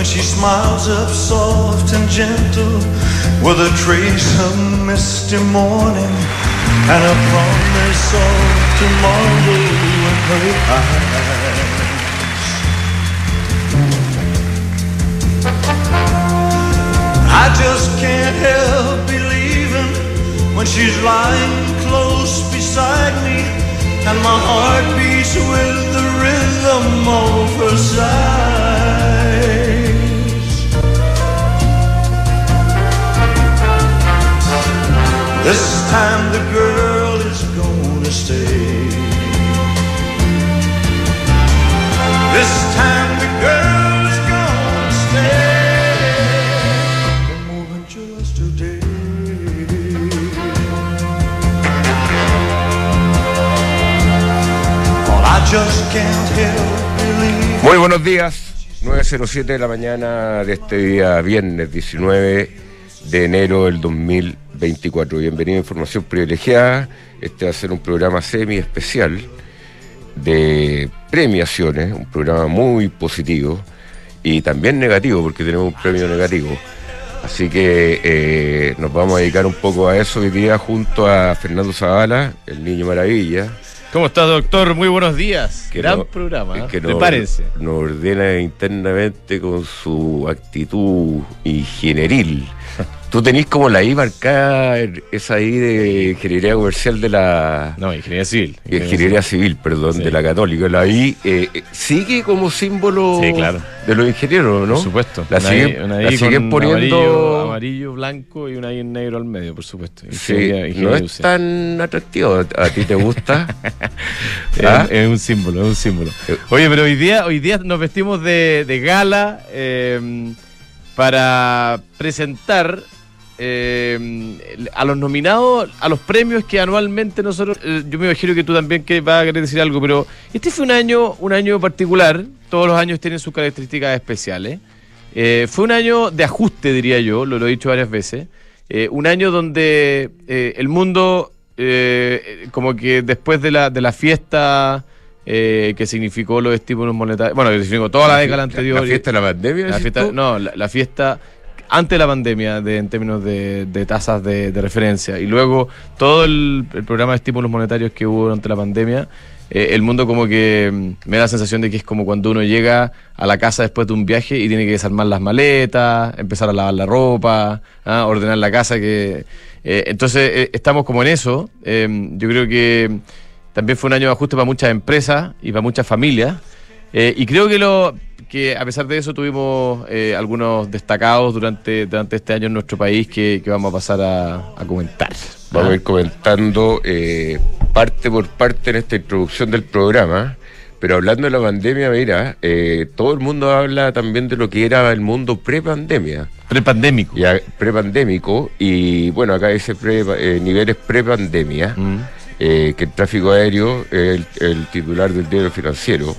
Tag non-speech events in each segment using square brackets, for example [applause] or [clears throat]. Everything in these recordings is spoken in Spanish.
when she smiles up soft and gentle with a trace of misty morning and a promise of tomorrow in her eyes. I just can't help believing when she's lying close beside me and my heart beats with the rhythm of her sighs. This is time the girl is stay. Muy buenos días, 9.07 de la mañana de este día viernes 19 de enero del 2024. Bienvenido a Información Privilegiada. Este va a ser un programa semi especial de premiaciones, un programa muy positivo y también negativo porque tenemos un premio negativo. Así que eh, nos vamos a dedicar un poco a eso hoy día junto a Fernando Zavala, el Niño Maravilla. ¿Cómo estás, doctor? Muy buenos días. que Gran no- programa. ¿eh? que nos- Prepárense. Nos ordena internamente con su actitud ingenieril. Tú tenés como la I marcada, esa I de ingeniería comercial de la. No, ingeniería civil. Ingeniería civil, perdón, Sí. de la católica. La I eh, eh, sigue como símbolo Sí, claro. de los ingenieros, ¿no? Por supuesto. La Una siguen, I- una la I siguen con poniendo. Amarillo, amarillo, blanco y una I en negro al medio, por supuesto. Sí, Ingeniería- no es tan atractivo. ¿A ti te gusta? [laughs] Es- ¿Ah? Es, un símbolo, es un símbolo. Eh. Oye, pero hoy día, hoy día nos vestimos de, de gala eh, para presentar eh, a los nominados a los premios que anualmente nosotros. eh, yo me imagino que tú también que vas a querer decir algo, pero este fue un año, un año particular. Todos los años tienen sus características especiales. Eh, fue un año de ajuste, diría yo, lo, lo he dicho varias veces. Un año donde el mundo, como que después de la, de la fiesta eh, que significó los estímulos monetarios, bueno, que significó toda la, década anterior. La fiesta de la pandemia. La fiesta- no, la, la fiesta antes de la pandemia de, en términos de, de tasas de, referencia y luego todo el, programa de estímulos monetarios que hubo durante la pandemia, eh, el mundo como que mm, me da la sensación de que es como cuando uno llega a la casa después de un viaje y tiene que desarmar las maletas, empezar a lavar la ropa, ¿ah? ordenar la casa. que eh, Entonces eh, estamos como en eso. Eh, yo creo que también fue un año de ajuste para muchas empresas y para muchas familias. Y creo que lo que a pesar de eso tuvimos eh, algunos destacados durante, durante este año en nuestro país que, que vamos a pasar a, a comentar. Vamos a ir comentando eh, parte por parte en esta introducción del programa. Pero hablando de la pandemia, mira, eh, todo el mundo habla también de lo que era el mundo pre-pandemia, Prepandémico. pre-pandémico, y bueno, acá dice pre, eh, niveles pre-pandemia, Mm. eh, que el tráfico aéreo, es el, el titular del diario financiero,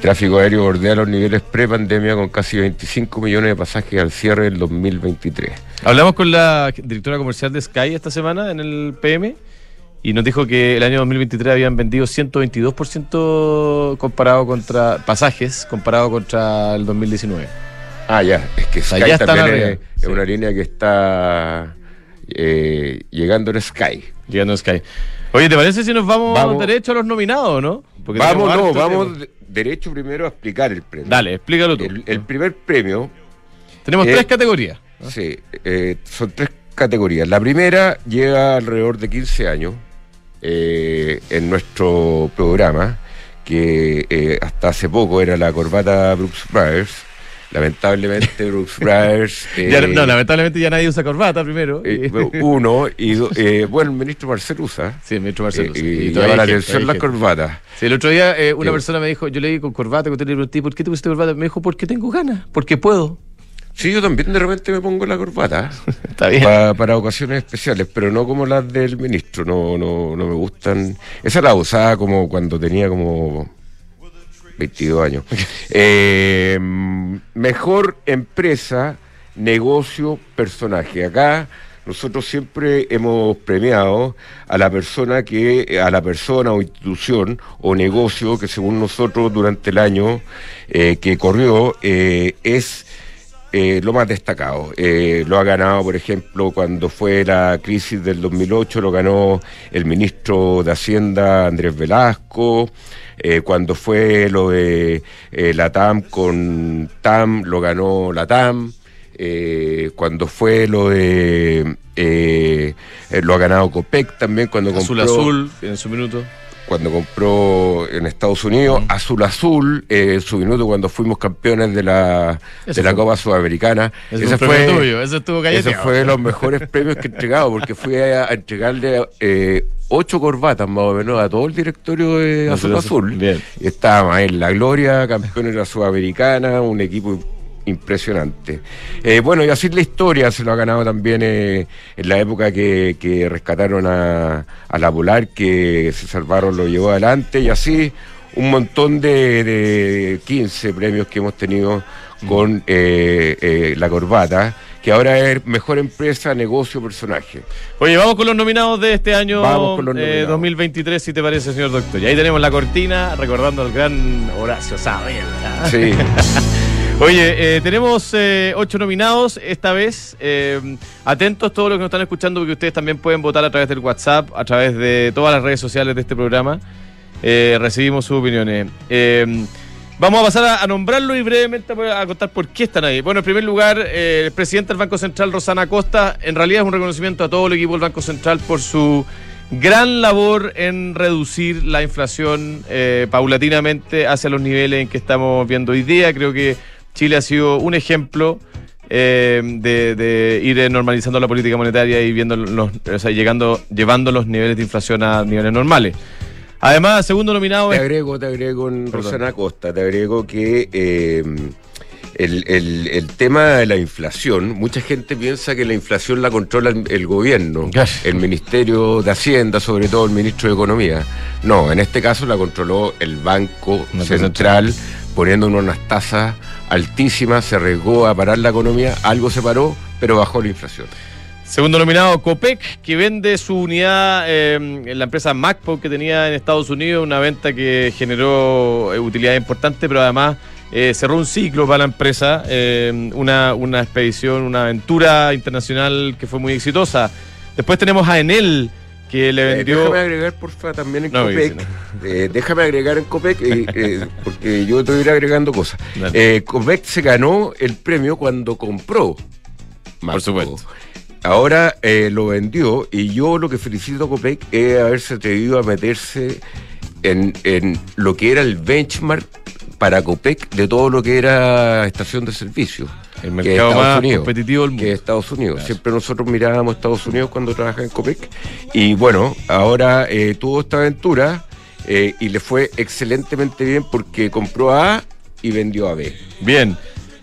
tráfico aéreo bordea los niveles pre-pandemia con casi 25 millones de pasajes al cierre del 2023. Hablamos con la directora comercial de Sky esta semana en el PM y nos dijo que el año 2023 habían vendido 122% comparado contra pasajes comparado contra el 2019. Ah, ya, es que Sky también es, es sí. una línea que está eh, llegando en Sky. Llegando a Sky. Oye, ¿te parece si nos vamos, Vamos. derecho a los nominados, no? Porque vamos, no, vamos de- derecho primero a explicar el premio. Dale, explícalo tú. El, el primer premio, Tenemos eh, tres categorías. sí, eh, son tres categorías. La primera lleva alrededor de 15 años eh, en nuestro programa, que eh, hasta hace poco era la corbata Brooks Brothers. Lamentablemente Brooks Brothers... [laughs] Ya, eh, no, lamentablemente ya nadie usa corbata primero. Eh, [laughs] uno, y eh, bueno, el ministro Marcel usa. sí, ministro Marcelo. eh, sí. y llama la atención hay la gente. corbata. Sí, el otro día eh, una Sí. persona me dijo, yo leí con corbata, cuando le pregunté, ¿por qué te pusiste corbata? Me dijo, porque tengo ganas, porque puedo. Sí, yo también de repente me pongo la corbata. [laughs] Está bien. pa- para ocasiones especiales, pero no como las del ministro, no, no, no me gustan. Esa la usaba como cuando tenía como 22 años. Eh, mejor empresa, negocio, personaje. Acá nosotros siempre hemos premiado a la persona que, a la persona o institución o negocio que según nosotros durante el año eh, que corrió eh, es eh, lo más destacado. Eh, lo ha ganado, por ejemplo, cuando fue la crisis del 2008, lo ganó el ministro de Hacienda Andrés Velasco. Eh, cuando fue lo de la TAM con TAM, lo ganó la TAM. cuando fue lo de. lo ha ganado COPEC también, cuando Azul Azul, en su minuto cuando compró en Estados Unidos, Azul Azul, eh, su minuto cuando fuimos campeones de la, de la Copa Sudamericana. Ese, fue, tuyo, ese, ese fue de los mejores premios que he entregado, porque fui a, entregarle eh, ocho corbatas más o menos a todo el directorio de Azul Azul. Bien. Y estábamos en la gloria, campeones de la Sudamericana, un equipo impresionante. Eh, bueno, y así la historia se lo ha ganado también eh, en la época que, rescataron a, la Polar, que se salvaron, lo llevó adelante, y así un montón de, 15 premios que hemos tenido con eh, la corbata que ahora es mejor empresa, negocio, personaje. Oye, vamos con los nominados de este año 2023, si te parece, señor doctor. Y ahí tenemos la cortina recordando al gran Horacio Saavedra. Sí. [laughs] Oye, eh, tenemos eh, ocho nominados esta vez. Eh, atentos todos los que nos están escuchando, porque ustedes también pueden votar a través del WhatsApp, a través de todas las redes sociales de este programa. recibimos sus opiniones. vamos a pasar a, nombrarlo y brevemente a contar por qué están ahí. Bueno, en primer lugar, el presidente del Banco Central, Rosana Costa, en realidad es un reconocimiento a todo el equipo del Banco Central por su gran labor en reducir la inflación paulatinamente hacia los niveles en que estamos viendo hoy día. Creo que Chile ha sido un ejemplo eh, de, ir normalizando la política monetaria y viendo los, llegando, llevando los niveles de inflación a niveles normales. Además, segundo nominado te agrego, te agrego en Rosana Costa, te agrego que eh, el, tema de la inflación, mucha gente piensa que la inflación la controla el, gobierno, el Ministerio de Hacienda, sobre todo el Ministro de Economía. No, en este caso la controló el Banco Central, poniéndonos unas tasas altísima, se arriesgó a parar la economía, algo se paró, pero bajó la inflación. Segundo nominado, Copec, que vende su unidad en la empresa MacPo que tenía en Estados Unidos, una venta que generó eh, utilidad importante, pero además eh, cerró un ciclo para la empresa, em, una, una expedición, una aventura internacional que fue muy exitosa. Después tenemos a Enel, que le eh, vendió. déjame agregar, porfa, también en Copec. Eh, déjame agregar en Copec, eh, [laughs] porque yo te voy a ir agregando cosas. Copec se ganó el premio cuando compró. Por supuesto. Ahora lo vendió y yo lo que felicito a Copec es haberse atrevido a meterse en, en lo que era el benchmark para Copec de todo lo que era estación de servicio. El mercado más competitivo del mundo. Que Estados Unidos. Siempre nosotros mirábamos Estados Unidos cuando trabajaba en Copec. Y bueno, ahora eh, tuvo esta aventura eh, y le fue excelentemente bien porque compró a A y vendió a B. Bien.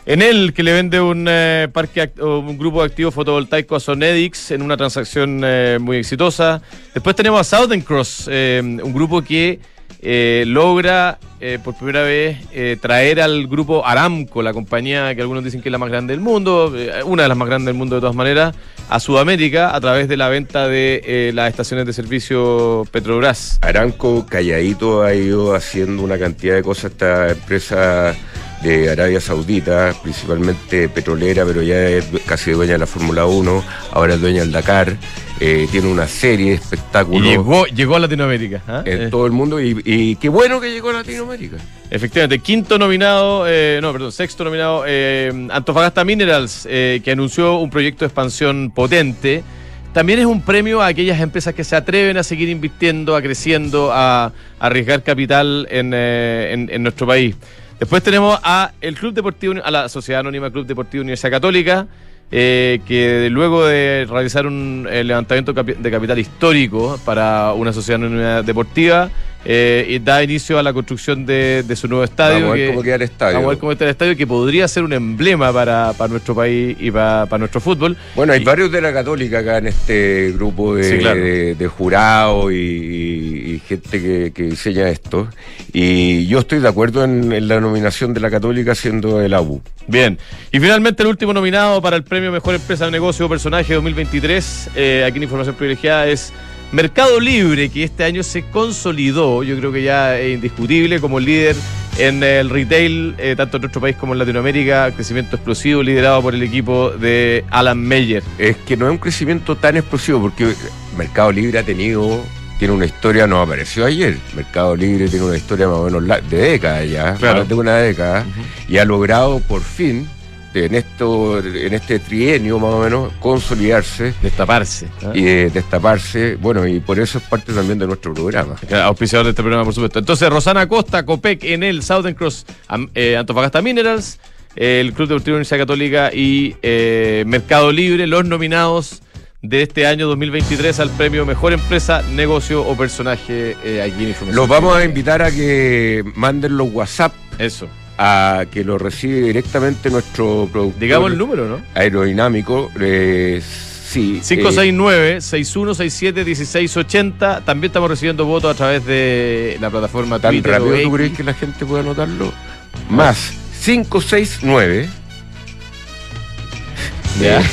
En él, que le vende un eh, parque un grupo de activos fotovoltaicos a Sonedix en una transacción muy exitosa. Después tenemos a Southern Cross, un grupo que eh, logra eh, por primera vez eh, traer al grupo Aramco, la compañía que algunos dicen que es la más grande del mundo, una de las más grandes del mundo de todas maneras, a Sudamérica a través de la venta de las estaciones de servicio Petrobras. Aramco calladito ha ido haciendo una cantidad de cosas, esta empresa de Arabia Saudita, principalmente petrolera, pero ya es casi dueña de la Fórmula 1, ahora es dueña del Dakar. Eh, tiene una serie de espectáculos. Y llegó, llegó a Latinoamérica. ¿ah? En eh. todo el mundo y, qué bueno que llegó a Latinoamérica. Efectivamente, quinto nominado, eh, no, perdón, sexto nominado, Antofagasta Minerals, que anunció un proyecto de expansión potente. También es un premio a aquellas empresas que se atreven a seguir invirtiendo, a creciendo, a, arriesgar capital en, en nuestro país. Después tenemos a el Club Deportivo, a la Sociedad Anónima Club Deportivo Universidad Católica, eh, que luego de realizar un levantamiento de capital histórico para una sociedad anónima deportiva, eh, y da inicio a la construcción de, su nuevo estadio. Vamos a ver cómo queda el estadio. Vamos a ver cómo está el estadio, que podría ser un emblema para, nuestro país y para, nuestro fútbol. Bueno, hay varios de la Católica acá en este grupo de, de, jurados y, gente que, diseña esto. Y yo estoy de acuerdo en, la nominación de la Católica siendo el ABU. Bien. Y finalmente el último nominado para el premio Mejor Empresa de Negocio o Personaje 2023, eh, aquí en Información Privilegiada, es Mercado Libre, que este año se consolidó, yo creo que ya es indiscutible como líder en el retail, eh, tanto en nuestro país como en Latinoamérica, crecimiento explosivo liderado por el equipo de Alan Meyer. Es que no es un crecimiento tan explosivo porque Mercado Libre ha tenido, tiene una historia, no apareció ayer. Mercado Libre tiene una historia más o menos de décadas ya, Claro. más de una década, y ha logrado por fin, en, esto, en este trienio más o menos, consolidarse Destaparse. ¿ah? y eh, destaparse. Bueno, y por eso es parte también de nuestro programa. Auspiciador de este programa, por supuesto. Entonces, Rosana Costa, Copec en el Southern Cross, Am- eh, Antofagasta Minerals, el Club Deportivo Universidad Católica y eh, Mercado Libre, los nominados de este año 2023 al premio Mejor Empresa, Negocio o Personaje aquí en Información. Los vamos a invitar a que manden los WhatsApp Eso. A que lo recibe directamente nuestro productor Digamos el número, ¿no? aerodinámico. eh, sí. eh, 569-6167-1680. También estamos recibiendo votos a través de la plataforma ¿Tan Twitter. rápido tú crees que la gente puede anotarlo? Más 569. Ya. Eh,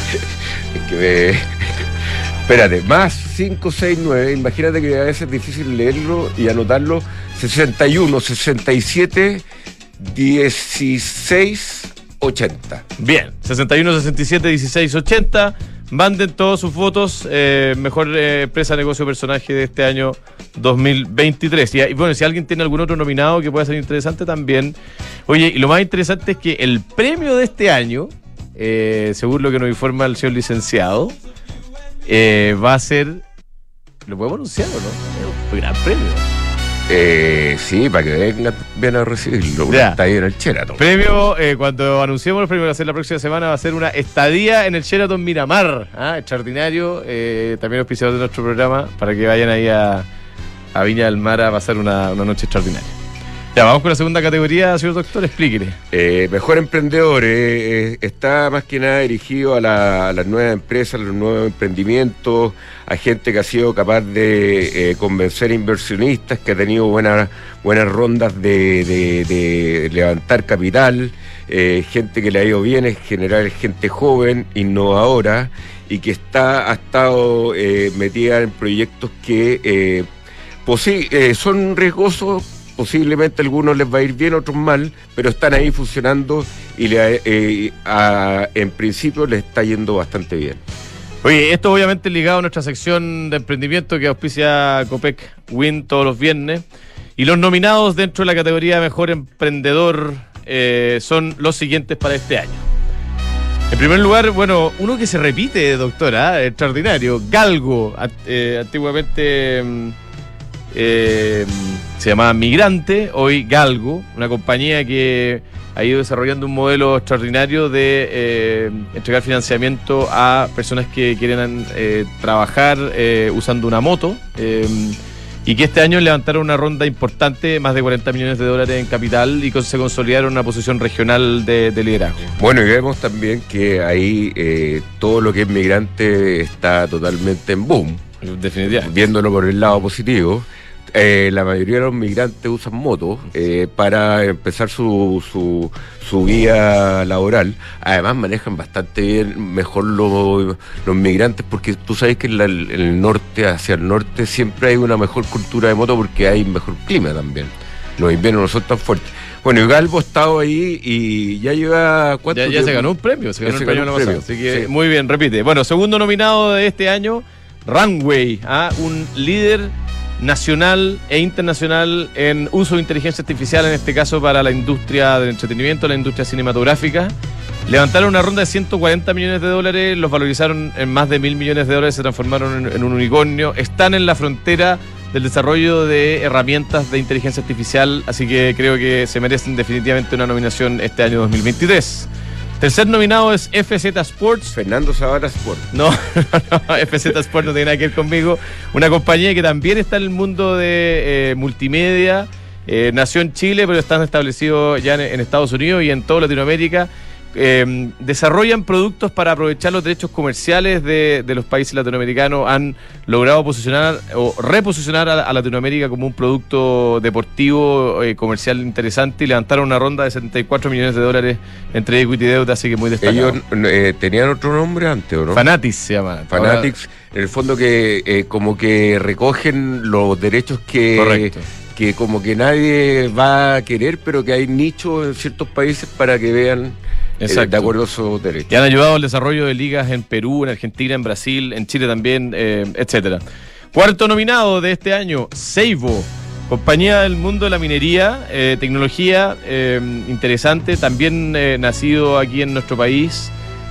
es que me- Espérate, más 569. Imagínate que a veces es difícil leerlo y anotarlo. 61, 67, 16, 80. Bien, 61 67 16 80. Manden todos sus votos. eh, mejor eh, empresa, negocio, personaje de este año 2023. Y, y bueno, si alguien tiene algún otro nominado que pueda ser interesante también. Oye, y lo más interesante es que el premio de este año, eh, según lo que nos informa el señor licenciado, va a ser. ¿Lo podemos anunciar o no? Un gran premio. Eh, sí, para que vengan, vengan a recibirlo. Ya. Está ahí en el Sheraton. Premio, eh, cuando anunciemos los premios que va a ser la próxima semana, va a ser una estadía en el Sheraton Miramar. ¿ah? Extraordinario. eh, también auspiciador de nuestro programa para que vayan ahí a, a Viña del Mar a pasar una, una noche extraordinaria. Ya, vamos con la segunda categoría, señor doctor, explíquele. Eh, mejor emprendedor eh, eh, está más que nada dirigido a, la- las nuevas empresas, a los nuevos emprendimientos, a gente que ha sido capaz de eh, convencer inversionistas, que ha tenido buenas rondas de, levantar capital, eh, gente que le ha ido bien, en general gente joven, innovadora y que está ha estado metida en proyectos que posi- eh, son riesgosos, posiblemente algunos les va a ir bien, otros mal, pero están ahí funcionando y eh, en principio les está yendo bastante bien. Oye, esto obviamente ligado a nuestra sección de emprendimiento que auspicia Copec Win todos los viernes. Y los nominados dentro de la categoría Mejor Emprendedor eh, son los siguientes para este año. En primer lugar, bueno, uno que se repite, doctora, extraordinario, Galgo, eh, antiguamente mm, se llamaba Migrante, hoy Galgo, una compañía que ha ido desarrollando un modelo extraordinario de eh, entregar financiamiento a personas que quieren eh, trabajar eh, usando una moto. eh, y que este año levantaron una ronda importante, más de 40 millones de dólares en capital, y con- se consolidaron una posición regional de, de liderazgo. Bueno, y vemos también que ahí eh, todo lo que es migrante está totalmente en boom, Definitivamente. viéndolo por el lado positivo. Eh, la mayoría de los migrantes usan motos eh, para empezar su, su, su vía laboral. Además manejan bastante bien, mejor los, los migrantes, porque tú sabes que en la- el norte, hacia el norte, siempre hay una mejor cultura de moto porque hay mejor clima también. Los inviernos no son tan fuertes. Bueno, y Galvo ha estado ahí y ya lleva cuánto Ya, ya se ganó un premio, se ganó un premio ganó un premio, Así que sí. muy bien, repite. Bueno, segundo nominado de este año, Runway, ¿ah? un líder nacional e internacional en uso de inteligencia artificial, en este caso para la industria del entretenimiento, la industria cinematográfica. Levantaron una ronda de 140 millones de dólares, los valorizaron en más de mil millones de dólares, se transformaron en, un unicornio. Están en la frontera del desarrollo de herramientas de inteligencia artificial, así que creo que se merecen definitivamente una nominación este año 2023. Tercer nominado es FZ Sports. Fernando Zavala Sport. No, [laughs] no, FZ Sport no tiene nada que ver conmigo. Una compañía que también está en el mundo de eh, multimedia. eh, nació en Chile, pero están establecidos ya en, en Estados Unidos y en toda Latinoamérica. Eh, desarrollan productos para aprovechar los derechos comerciales de, de los países latinoamericanos. Han logrado posicionar o reposicionar a, a Latinoamérica como un producto deportivo eh, comercial interesante y levantaron una ronda de 74 millones de dólares entre equity y deuda, así que muy destacado. Ellos eh, tenían otro nombre antes, ¿o no? Fanatics se llama. Fanatics, en el fondo que eh, como que recogen los derechos que, Correcto. que como que nadie va a querer, pero que hay nichos en ciertos países para que vean eh, Exacto. de acuerdo a sus derechos. que han ayudado al desarrollo de ligas en Perú, en Argentina, en Brasil, en Chile también, eh, etcétera. Cuarto nominado de este año, Seibo, compañía del mundo de la minería, eh, tecnología eh, interesante, también eh, nacido aquí en nuestro país.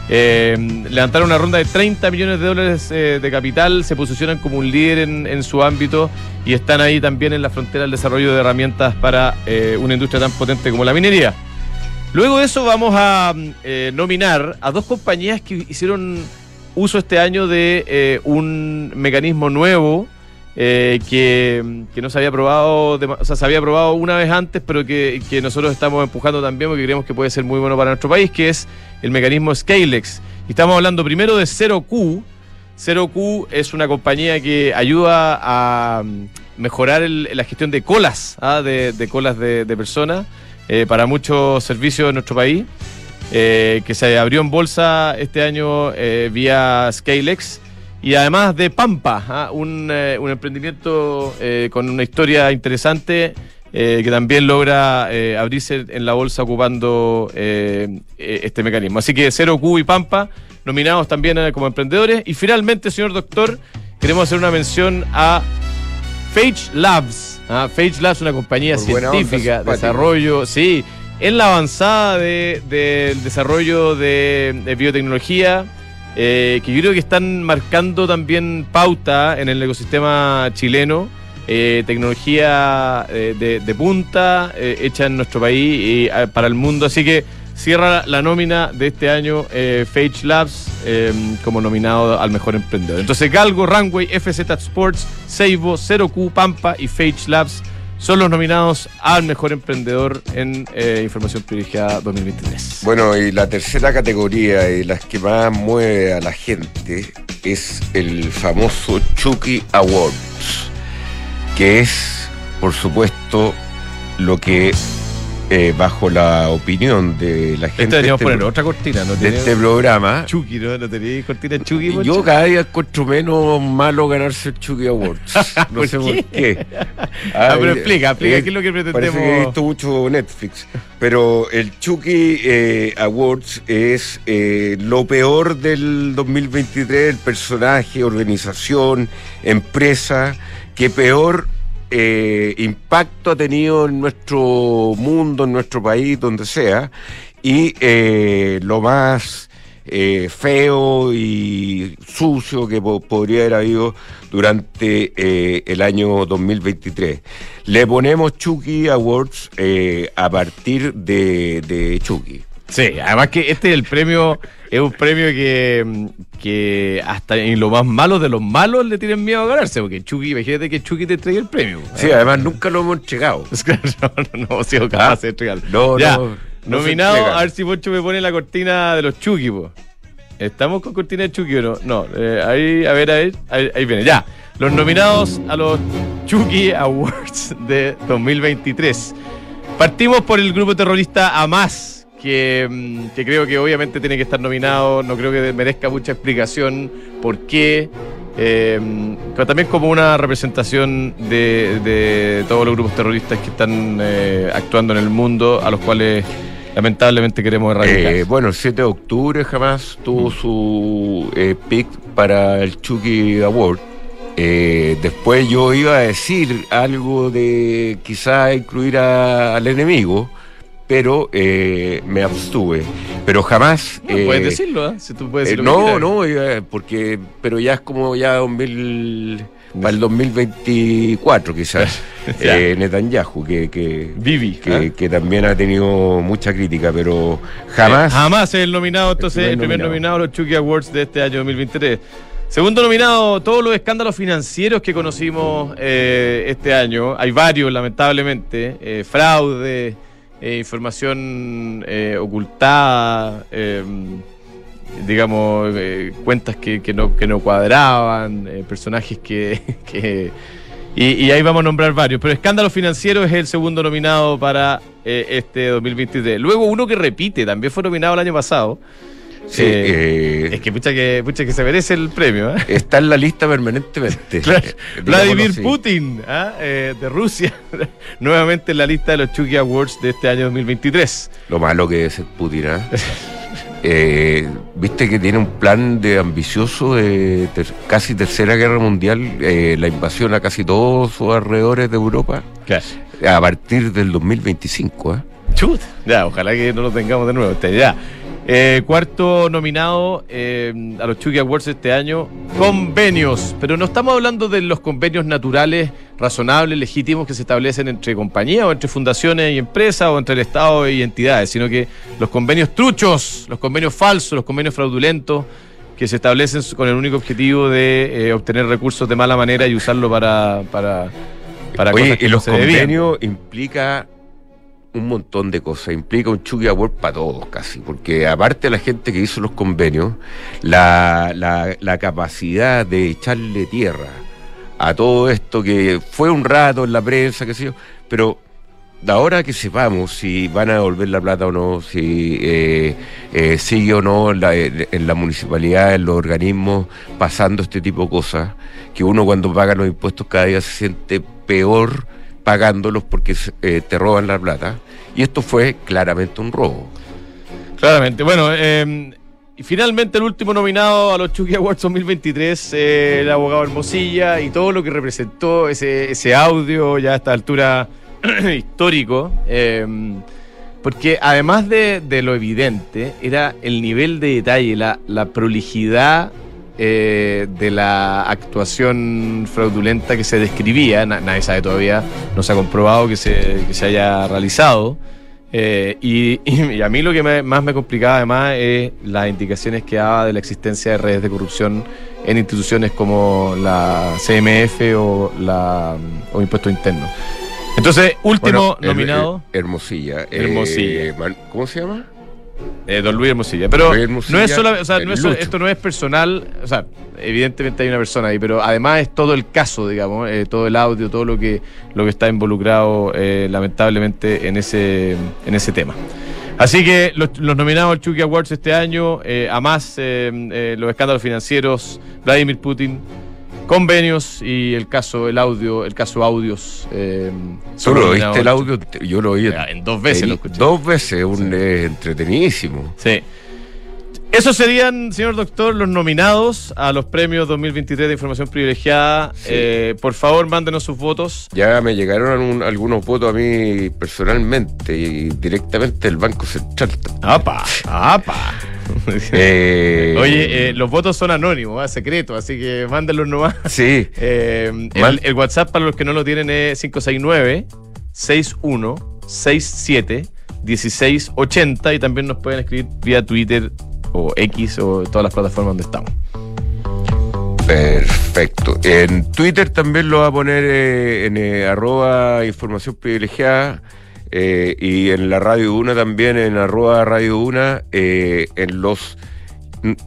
Eh, levantaron una ronda de 30 millones de dólares eh, de capital, se posicionan como un líder en, en su ámbito y están ahí también en la frontera del desarrollo de herramientas para eh, una industria tan potente como la minería. Luego de eso vamos a mm, eh, nominar a dos compañías que hicieron uso este año de eh, un mecanismo nuevo eh, que, que no se había probado, o sea, se había probado una vez antes, pero que, nosotros estamos empujando también porque creemos que puede ser muy bueno para nuestro país, que es el mecanismo Scalex. Y estamos hablando primero de 0Q. 0Q es una compañía que ayuda a mm, mejorar la gestión de colas, ¿ah? de, colas de personas eh, para muchos servicios en nuestro país, eh, que se abrió en bolsa este año eh, vía Scalex. Y además de Pampa, ¿ah? un, un emprendimiento con una historia interesante que también logra abrirse en la bolsa ocupando eh, eh, este mecanismo. Así que 0Q y Pampa nominados también como emprendedores. Y finalmente, señor doctor, queremos hacer una mención a Phage Labs. ¿Ah? Phage Labs, una compañía Por onda, científica, simpático. desarrollo, sí, en la avanzada de- del desarrollo de, de biotecnología, eh, que yo creo que están marcando también pauta en el ecosistema chileno. eh, tecnología eh, de, de punta eh, hecha en nuestro país y eh, para el mundo. Así que cierra la nómina de este año eh, Phage Labs eh, como nominado al mejor emprendedor. Entonces Galgo, Runway, FZ Sports, Seibo, 0Q, Pampa y Phage Labs son los nominados al mejor emprendedor en eh, Información Privilegiada 2023. Bueno, y la tercera categoría y las que más mueve a la gente es el famoso Chucky Awards, que es, por supuesto, lo que, eh, bajo la opinión de la gente de deberíamos este, poner otra cortina, ¿no? de este programa, Chucky, ¿no? ¿No tenéis cortina Chucky? yo Poncho? cada día encuentro menos malo ganarse el Chucky Awards. [laughs] No ¿Por sé qué? por qué. [laughs] Ah, pero explica, explica, eh, ¿qué es lo que Parece pretendemos? que he visto mucho Netflix. Pero el Chucky eh, Awards es eh, lo peor del 2023, el personaje, organización, empresa, que peor eh, impacto ha tenido en nuestro mundo, en nuestro país, donde sea. Y eh, lo más eh, feo y sucio que po- podría haber habido durante el año 2023. Le ponemos Chucky Awards a partir de Chucky. Sí, además que este es el premio, es un premio que, que hasta en lo más malo de los malos le tienen miedo a ganarse, porque Chucky, imagínate que Chucky te entregue el premio. Sí, además nunca lo hemos entregado. [laughs] No, no, no sido capaces de entregarlo. No, Ya, no, no nominado, a ver si Poncho me pone la cortina de los Chucky, po. ¿Estamos con cortina de Chucky o no? No, eh, ahí, a ver, a ver, ahí, ahí viene. Ya, los nominados a los Chucky Awards de 2023. Partimos por el grupo terrorista Hamas, que, mm, que creo que obviamente tiene que estar nominado, no creo que merezca mucha explicación por qué, eh, pero también como una representación de, de todos los grupos terroristas que están eh, actuando en el mundo, a los cuales lamentablemente queremos erradicar. Eh, bueno, el 7 de octubre jamás tuvo su eh, pick para el Chucky Award. Eh, después yo iba a decir algo de quizá incluir a- al enemigo, pero eh, me abstuve. Pero jamás. No, eh, puedes decirlo, ¿eh? Si tú puedes eh, decir lo que no, no, porque, pero ya es como ya 2000, para el 2024 quizás, [laughs] eh, Netanyahu, que, que, Vivi. que, ¿eh? que también ha tenido mucha crítica, pero jamás. Eh, jamás es el nominado, entonces, El el primer primer nominado a los Chucky Awards de este año 2023. Segundo nominado, todos los escándalos financieros que conocimos eh, este año. Hay varios, lamentablemente. Eh, fraude, eh, información eh, ocultada, eh, digamos, eh, cuentas que, que no, que no cuadraban, eh, personajes que... [laughs] que- y, y ahí vamos a nombrar varios. Pero escándalo financiero es el segundo nominado para este 2023. Luego uno que repite, también fue nominado el año pasado. Sí, Eh, es que pucha, que pucha que se merece el premio. ¿eh? está en la lista permanentemente. [laughs] Claro. Eh, Vladimir así. Putin, ¿ah? Eh, de Rusia, [laughs] nuevamente en la lista de los Chucky Awards de este año 2023. Lo malo que es el Putin, ¿ah? [laughs] Eh, Viste que tiene un plan de ambicioso de ter- casi tercera guerra mundial, la invasión a casi todos sus alrededores de Europa, Claro. a partir del 2025. ¿ah? Chut. Ya, ojalá que no lo tengamos de nuevo. Este, ya. Eh, cuarto nominado eh, a los Chucky Awards este año, convenios. Pero no estamos hablando de los convenios naturales, razonables, legítimos que se establecen entre compañías o entre fundaciones y empresas o entre el Estado y entidades, sino que los convenios truchos, los convenios falsos, los convenios fraudulentos que se establecen con el único objetivo de eh, obtener recursos de mala manera y usarlo para, para, para Oye, cosas que y no los se convenios implica un montón de cosas, implica un Chucky Award para todos casi, porque aparte de la gente que hizo los convenios, la, la, la capacidad de echarle tierra a todo esto que fue un rato en la prensa, qué sé yo, pero ahora que sepamos si van a devolver la plata o no, si eh, eh, sigue o no la, en la municipalidad, en los organismos, pasando este tipo de cosas, que uno cuando paga los impuestos cada día se siente peor pagándolos porque eh, te roban la plata. Y esto fue claramente un robo. Claramente. Bueno, eh, y finalmente el último nominado a los Chucky Awards 2023, eh, el abogado Hermosilla y todo lo que representó ese, ese audio ya a esta altura [clears throat] histórico. eh, porque además de, de lo evidente, era el nivel de detalle, la, la prolijidad eh, de la actuación fraudulenta que se describía. Na- nadie sabe todavía, no se ha comprobado que se, que se haya realizado. Eh, y, y a mí lo que me- más me complicaba además es las indicaciones que daba de la existencia de redes de corrupción en instituciones como la CMF o la o Impuesto Interno. Entonces, último Bueno, nominado, Her- Hermosilla. eh, Hermosilla. ¿Cómo se llama? Eh, don Luis Hermosilla. Pero Hermosilla, no es solo, o sea, no es solo- Lucho. esto no es personal, o sea, evidentemente hay una persona ahí, pero además es todo el caso, digamos, eh, todo el audio, todo lo que, lo que está involucrado eh, lamentablemente en ese, en ese tema. Así que los, los nominados al Chucky Awards este año, eh, a más los escándalos financieros, Vladimir Putin, convenios y el caso, el audio, el caso audios. Eh, ¿Tú lo el audio? Yo lo oí. Ya, en dos veces lo escuché. Dos veces, un eh, entretenidísimo. Sí. Esos serían, señor doctor, los nominados a los premios 2023 de información privilegiada. Sí. Eh, por favor, mándenos sus votos. Ya me llegaron un- algunos votos a mí personalmente y directamente del Banco Central. ¡Apa! ¡Apa! [laughs] [laughs] Eh, Oye, eh, los votos son anónimos, ¿ah? secretos, así que mándenlos nomás. [laughs] Sí, el, el WhatsApp para los que no lo tienen es 569-6167-1680 y también nos pueden escribir vía Twitter o X o todas las plataformas donde estamos. perfecto. En Twitter también lo va a poner eh, en eh, arroba información privilegiada eh, y en la Radio Una también, en arroba Radio Una, en los...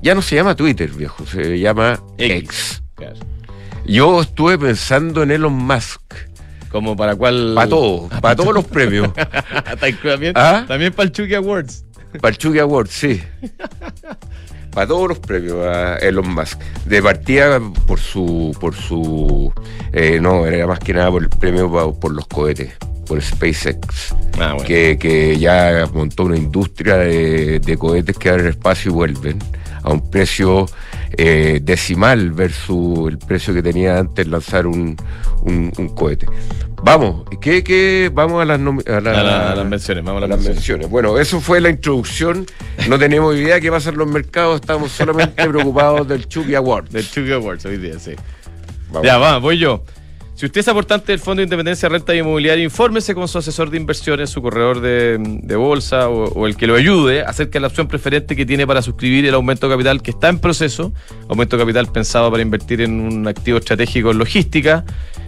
Ya no se llama Twitter, viejo, se llama X. Yo estuve pensando en Elon Musk. Como para cuál. Para todos, para todos los premios. [laughs] también, ¿Ah? también para el Chucky Awards. Para el Chucky Award, sí. Para todos los premios a Elon Musk. De partida por su. por su. eh, no, era más que nada por el premio por los cohetes, por SpaceX. Ah, bueno. Que, que ya montó una industria de, de cohetes que abren espacio y vuelven a un precio eh, decimal versus el precio que tenía antes lanzar un, un, un cohete. Vamos, ¿qué, qué? Vamos a las, nomi- a la- A la- a las menciones, vamos a las menciones. menciones. Bueno, eso fue la introducción. No tenemos idea qué pasa en los mercados, estamos solamente [laughs] preocupados del Chucky Award. Del Chucky Awards hoy día, sí. Vamos. Ya, va, voy yo. Si usted es aportante del Fondo de Independencia Renta y Inmobiliaria, infórmese con su asesor de inversiones, su corredor de, de bolsa o, o el que lo ayude acerca de la opción preferente que tiene para suscribir el aumento de capital que está en proceso. Aumento de capital pensado para invertir en un activo estratégico en logística.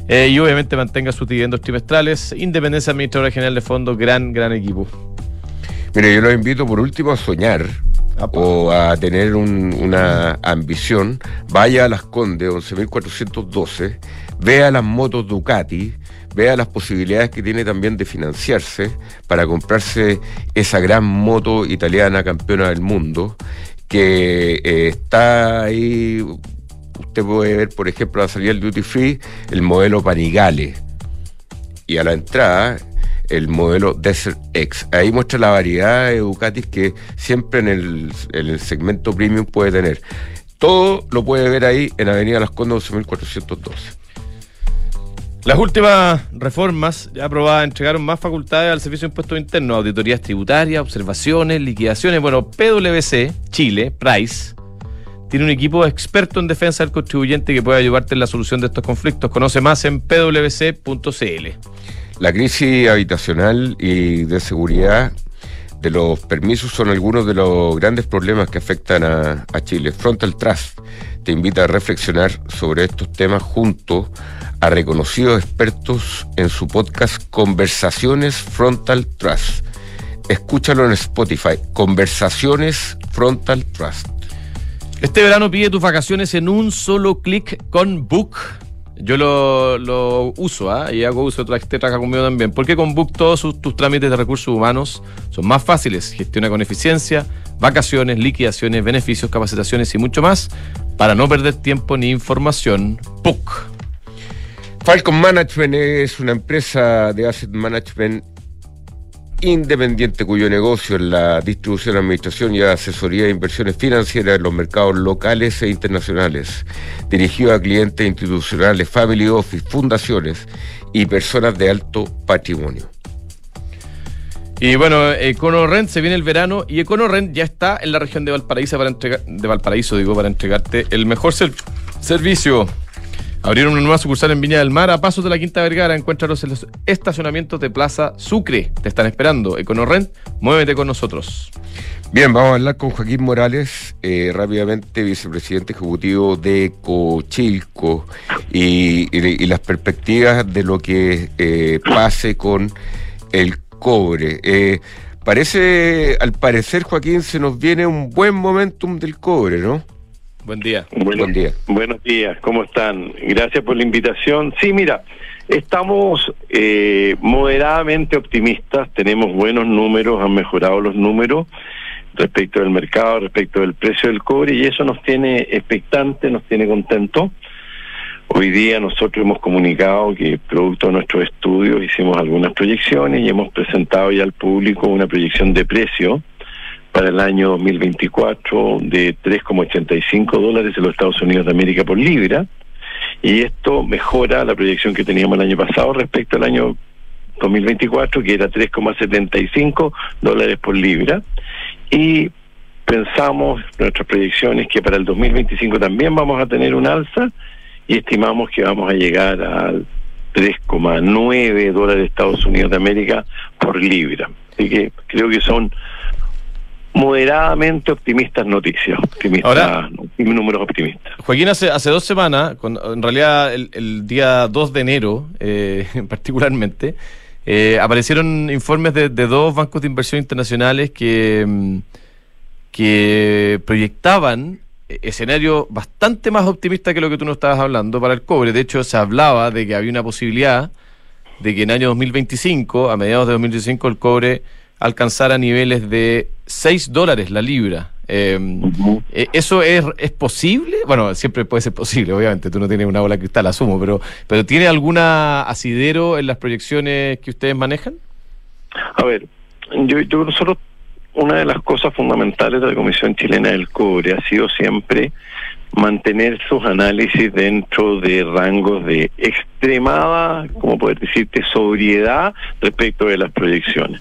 eh, y obviamente mantenga sus dividendos trimestrales. Independencia Administradora General de Fondo, gran, gran equipo. Mire, yo los invito por último a soñar o a tener un- una ambición. Vaya a Las Condes, 11.412, vea las motos Ducati, vea las posibilidades que tiene también de financiarse para comprarse esa gran moto italiana campeona del mundo que eh, está ahí, usted puede ver, por ejemplo, a la salida del Duty Free, el modelo Panigale. Y a la entrada, el modelo Desert X. Ahí muestra la variedad de Ducatis que siempre en el, en el segmento premium puede tener. Todo lo puede ver ahí en Avenida Las Condes 12412. Las últimas reformas ya aprobadas entregaron más facultades al Servicio de Impuestos Internos, auditorías tributarias, observaciones, liquidaciones. Bueno, PwC, Chile, Price, tiene un equipo experto en defensa del contribuyente que puede ayudarte en la solución de estos conflictos. Conoce más en pwc.cl. La crisis habitacional y de seguridad de los permisos son algunos de los grandes problemas que afectan a, Chile. Frontal Trust te invita a reflexionar sobre estos temas junto a reconocidos expertos en su podcast Conversaciones Frontal Trust. Escúchalo en Spotify, Conversaciones Frontal Trust. Este verano pide tus vacaciones en un solo clic con Book. Yo lo, lo uso ¿ah? y hago uso, este trabaja conmigo también. Porque con Book todos tus trámites de recursos humanos son más fáciles. Gestiona con eficiencia, vacaciones, liquidaciones, beneficios, capacitaciones y mucho más para no perder tiempo ni información. Book. Falcon Management es una empresa de asset management independiente cuyo negocio es la distribución, administración y asesoría de inversiones financieras en los mercados locales e internacionales, dirigido a clientes institucionales, family office, fundaciones y personas de alto patrimonio. Y bueno, EconoRent se viene el verano y EconoRent ya está en la región de Valparaíso para entregar, de Valparaíso, digo, para entregarte el mejor servicio Abrieron una nueva sucursal en Viña del Mar a pasos de la Quinta Vergara. Encuéntralos en los estacionamientos de Plaza Sucre. Te están esperando. EconoRent, muévete con nosotros. Bien, vamos a hablar con Joaquín Morales, eh, rápidamente vicepresidente ejecutivo de Cochilco y, las perspectivas de lo que eh, pase con el cobre. Eh, parece, al parecer, Joaquín, se nos viene un buen momentum del cobre, ¿no? Buen día. Buen día. Buenos días, ¿cómo están? Gracias por la invitación. Sí, mira, estamos eh, moderadamente optimistas, tenemos buenos números, han mejorado los números respecto del mercado, respecto del precio del cobre y eso nos tiene expectante, nos tiene contento. Hoy día nosotros hemos comunicado que producto de nuestros estudios hicimos algunas proyecciones y hemos presentado ya al público una proyección de precio para el año 2024 de 3,85 dólares en los Estados Unidos de América por libra. Y esto mejora la proyección que teníamos el año pasado respecto al año 2024, que era 3,75 dólares por libra. Y pensamos, nuestras proyecciones, que para el 2025 también vamos a tener un alza y estimamos que vamos a llegar al 3,9 dólares de Estados Unidos de América por libra. Así que creo que son moderadamente optimistas noticias, optimistas, Ahora, números optimistas. Joaquín, hace, hace dos semanas, en realidad el, día 2 de enero eh, [laughs] particularmente, eh, aparecieron informes de, dos bancos de inversión internacionales que, mm, que proyectaban escenarios bastante más optimistas que lo que tú nos estabas hablando para el cobre. De hecho, se hablaba de que había una posibilidad de que en el año 2025, a mediados de 2025, el cobre alcanzara niveles de 6 dólares la libra. Em, eh, ¿Eso es, es posible? Bueno, siempre puede ser posible, obviamente, tú no tienes una bola de cristal, asumo, pero, pero ¿tiene alguna asidero en las proyecciones que ustedes manejan? A ver, yo, yo nosotros, una de las cosas fundamentales de la Comisión Chilena del Cobre ha sido siempre mantener sus análisis dentro de rangos de extremada, como poder decirte, sobriedad respecto de las proyecciones.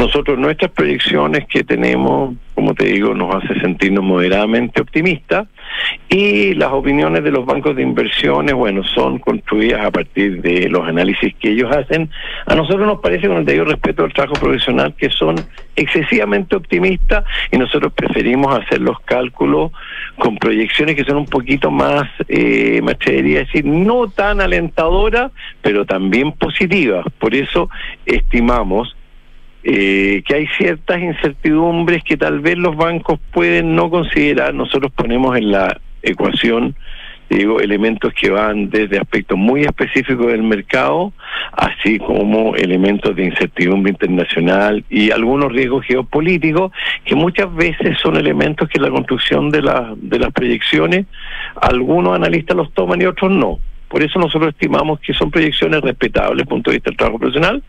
Nosotros nuestras proyecciones que tenemos, como te digo, nos hace sentirnos moderadamente optimistas y las opiniones de los bancos de inversiones, bueno, son construidas a partir de los análisis que ellos hacen. A nosotros nos parece, con el debido respeto al trabajo profesional, que son excesivamente optimistas y nosotros preferimos hacer los cálculos con proyecciones que son un poquito más, eh, me atrevería a decir, no tan alentadoras, pero también positivas. Por eso estimamos eh, que hay ciertas incertidumbres que tal vez los bancos pueden no considerar. Nosotros ponemos en la ecuación digo, elementos que van desde aspectos muy específicos del mercado, así como elementos de incertidumbre internacional y algunos riesgos geopolíticos, que muchas veces son elementos que la construcción de, la, de las proyecciones, algunos analistas los toman y otros no. Por eso nosotros estimamos que son proyecciones respetables desde el punto de vista del trabajo profesional,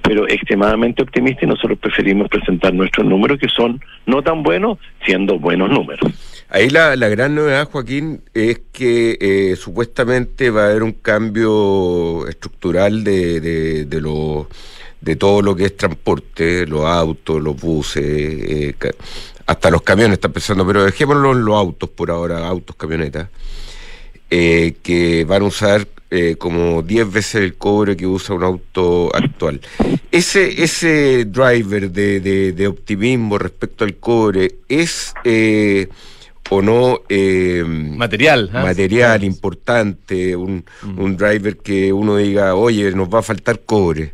pero extremadamente optimistas y nosotros preferimos presentar nuestros números que son no tan buenos, siendo buenos números. Ahí la, la gran novedad, Joaquín, es que eh, supuestamente va a haber un cambio estructural de, de, de, lo, de todo lo que es transporte, los autos, los buses, eh, hasta los camiones están pensando, pero dejémoslo en los autos por ahora, autos, camionetas eh, que van a usar eh, como 10 veces el cobre que usa un auto actual. Ese, ese driver de, de, de optimismo respecto al cobre es eh, o no eh, material, ¿eh? material importante, un, mm. un driver que uno diga, oye, nos va a faltar cobre.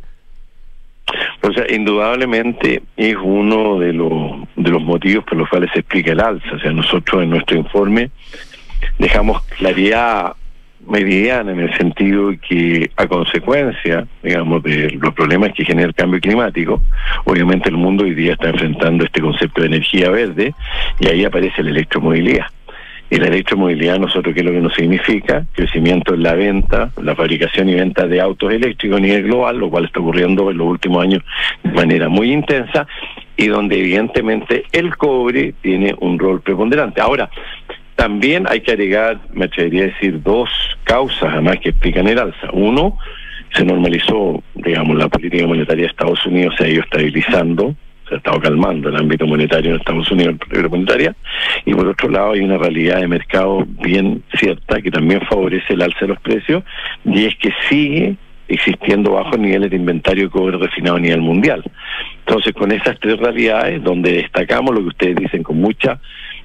O sea, indudablemente es uno de los, de los motivos por los cuales se explica el alza. O sea, nosotros en nuestro informe dejamos claridad meridiana en el sentido que a consecuencia, digamos, de los problemas que genera el cambio climático, obviamente el mundo hoy día está enfrentando este concepto de energía verde y ahí aparece la electromovilidad. Y la electromovilidad, nosotros, ¿qué es lo que nos significa? Crecimiento en la venta, la fabricación y venta de autos eléctricos a nivel global, lo cual está ocurriendo en los últimos años de manera muy intensa y donde evidentemente el cobre tiene un rol preponderante. Ahora, también hay que agregar, me atrevería a decir, dos causas además que explican el alza. Uno, se normalizó, digamos, la política monetaria de Estados Unidos se ha ido estabilizando, se ha estado calmando el ámbito monetario en Estados Unidos, la monetaria, y por otro lado hay una realidad de mercado bien cierta que también favorece el alza de los precios, y es que sigue existiendo bajos niveles de inventario de cobre refinado a nivel mundial. Entonces, con esas tres realidades, donde destacamos lo que ustedes dicen con mucha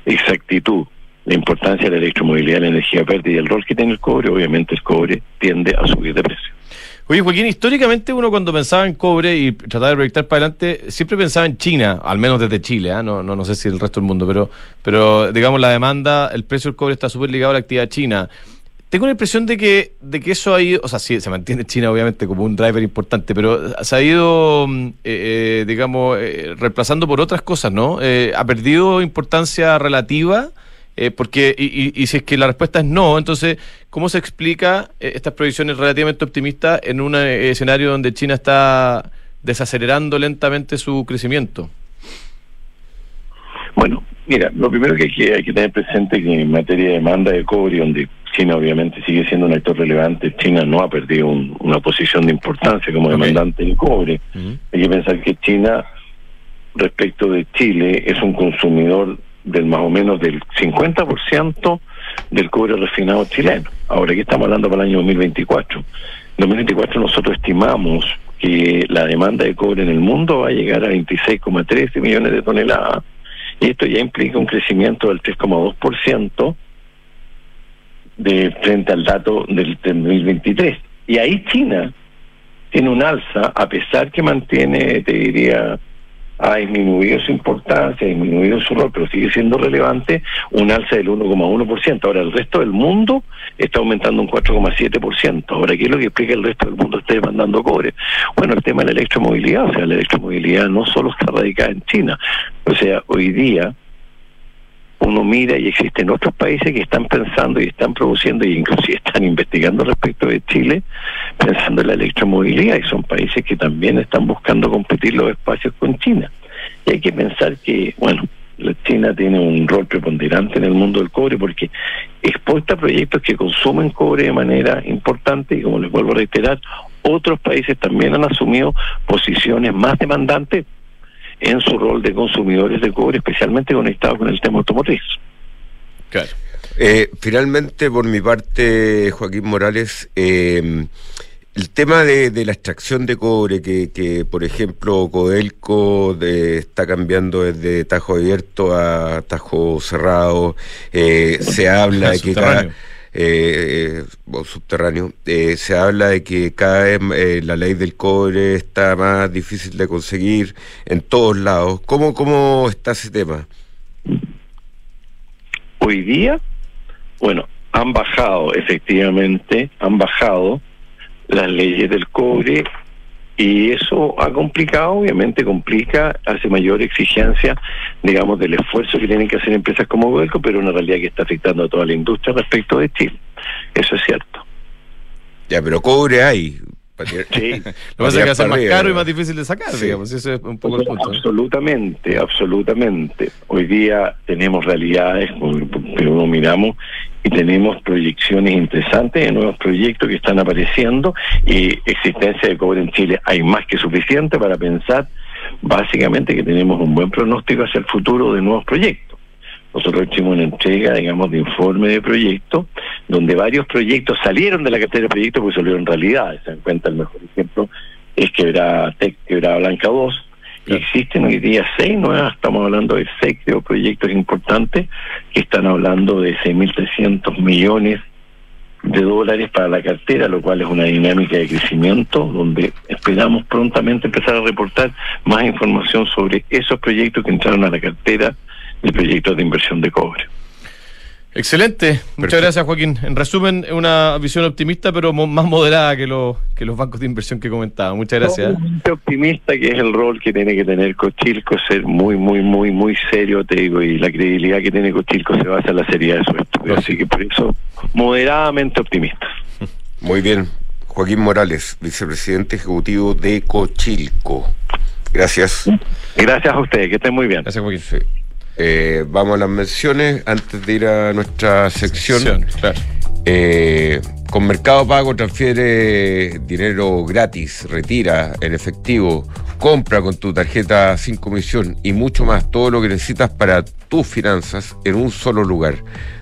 exactitud, la importancia de la electromovilidad, la energía verde y el rol que tiene el cobre, obviamente el cobre tiende a subir de precio. Oye, Joaquín, históricamente uno cuando pensaba en cobre y trataba de proyectar para adelante, siempre pensaba en China, al menos desde Chile, ¿eh? no, no, no sé si el resto del mundo, pero, pero digamos la demanda, el precio del cobre está súper ligado a la actividad china. Tengo la impresión de que, de que eso ha ido, o sea, sí, se mantiene China obviamente como un driver importante, pero se ha ido, mm, eh, eh, digamos, eh, reemplazando por otras cosas, ¿no? Eh, ha perdido importancia relativa eh, porque, y, y, si es que la respuesta es no, entonces, ¿cómo se explica eh, estas proyecciones relativamente optimistas en un eh, escenario donde China está desacelerando lentamente su crecimiento? Bueno, mira, lo primero que hay que, hay que tener presente es que en materia de demanda de cobre, donde China obviamente sigue siendo un actor relevante, China no ha perdido un, una posición de importancia como demandante okay. en cobre. Uh -huh. Hay que pensar que China, respecto de Chile, es un consumidor del más o menos del 50% del cobre refinado chileno. Ahora aquí estamos hablando para el año 2024. En 2024 nosotros estimamos que la demanda de cobre en el mundo va a llegar a 26,13 millones de toneladas y esto ya implica un crecimiento del 3,2% de frente al dato del, del 2023. Y ahí China tiene un alza, a pesar que mantiene, te diría, ha disminuido su importancia, ha disminuido su rol, pero sigue siendo relevante, un alza del 1,1%. Ahora, el resto del mundo está aumentando un 4,7%. Ahora, ¿qué es lo que explica el resto del mundo esté demandando cobre? Bueno, el tema de la electromovilidad, o sea, la electromovilidad no solo está radicada en China, o sea, hoy día uno mira y existen otros países que están pensando y están produciendo y inclusive están investigando respecto de Chile, pensando en la electromovilidad y son países que también están buscando competir los espacios con China. Y hay que pensar que, bueno, la China tiene un rol preponderante en el mundo del cobre porque exporta proyectos que consumen cobre de manera importante y como les vuelvo a reiterar, otros países también han asumido posiciones más demandantes en su rol de consumidores de cobre, especialmente conectado con el tema automotriz. Claro. Eh, finalmente, por mi parte, Joaquín Morales, eh, el tema de, de, la extracción de cobre, que, que por ejemplo Codelco de, está cambiando desde tajo abierto a tajo cerrado, eh, se habla de que cada, eh, subterráneo, eh, se habla de que cada vez eh, la ley del cobre está más difícil de conseguir en todos lados. ¿Cómo, cómo está ese tema? Hoy día, bueno, han bajado, efectivamente, han bajado las leyes del cobre y eso ha complicado, obviamente complica, hace mayor exigencia, digamos, del esfuerzo que tienen que hacer empresas como Goelco, pero una realidad que está afectando a toda la industria respecto de Chile. Eso es cierto. Ya, pero cobre hay. Sí. [laughs] Lo que pasa es que va a ser más caro y más difícil de sacar, Sí. digamos. Eso es un poco el punto. ¿no? Absolutamente, absolutamente. Hoy día tenemos realidades que uno miramos y tenemos proyecciones interesantes de nuevos proyectos que están apareciendo y existencia de cobre en Chile hay más que suficiente para pensar básicamente que tenemos un buen pronóstico hacia el futuro de nuevos proyectos. Nosotros hicimos una entrega, digamos, de informe de proyectos, donde varios proyectos salieron de la cartera de proyectos porque salieron realidades. Se dan cuenta, el mejor ejemplo es Quebrada Tec, Quebrada Blanca 2. Y Claro. existen hoy día seis nuevas, estamos hablando de seis creo, proyectos importantes que están hablando de 6.300 millones de dólares para la cartera, lo cual es una dinámica de crecimiento donde esperamos prontamente empezar a reportar más información sobre esos proyectos que entraron a la cartera de proyectos de inversión de cobre. Excelente. Muchas Perfecto. gracias, Joaquín. En resumen, una visión optimista, pero mo- más moderada que, los que los bancos de inversión que comentaba. Muchas gracias. Obviamente optimista que es el rol que tiene que tener Cochilco, ser muy, muy, muy, muy serio, te digo, y la credibilidad que tiene Cochilco se basa en la seriedad de su estudio. Así que por eso, moderadamente optimista. Muy bien. Joaquín Morales, vicepresidente ejecutivo de Cochilco. Gracias. Gracias a ustedes, que estén muy bien. Gracias, Joaquín. Sí. Eh, vamos a las menciones antes de ir a nuestra sección. Claro. Eh, con Mercado Pago transfiere dinero gratis, retira en efectivo, compra con tu tarjeta sin comisión y mucho más, todo lo que necesitas para tus finanzas en un solo lugar.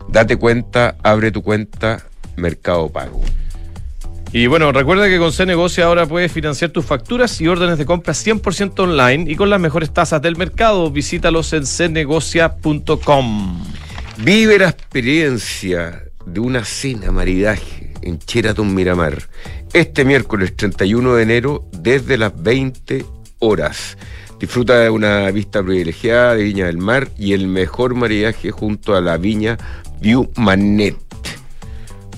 Date cuenta, abre tu cuenta Mercado Pago. Y bueno, recuerda que con C-Negocia ahora puedes financiar tus facturas y órdenes de compra 100% online y con las mejores tasas del mercado. Visítalos en cnegocia.com. Vive la experiencia de una cena maridaje en Sheraton Miramar este miércoles 31 de enero desde las 20 horas. Disfruta de una vista privilegiada de Viña del Mar y el mejor maridaje junto a la Viña View Manet.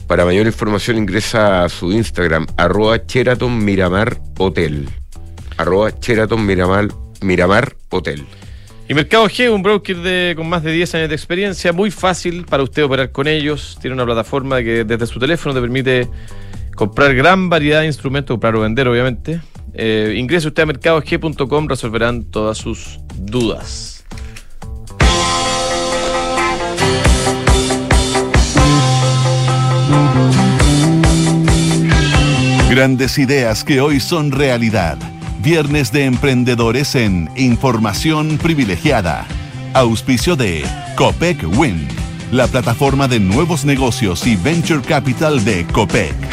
Para mayor información ingresa a su Instagram, arroba Hotel. Arroba. Y Mercado G, un broker con más de 10 años de experiencia, muy fácil para usted operar con ellos. Tiene una plataforma que desde su teléfono te permite comprar gran variedad de instrumentos, comprar o vender, obviamente. Eh, ingrese usted a mercadog.com, resolverán todas sus dudas. Grandes ideas que hoy son realidad. Viernes de emprendedores en Información Privilegiada. Auspicio de Copec Win, la plataforma de nuevos negocios y venture capital de Copec.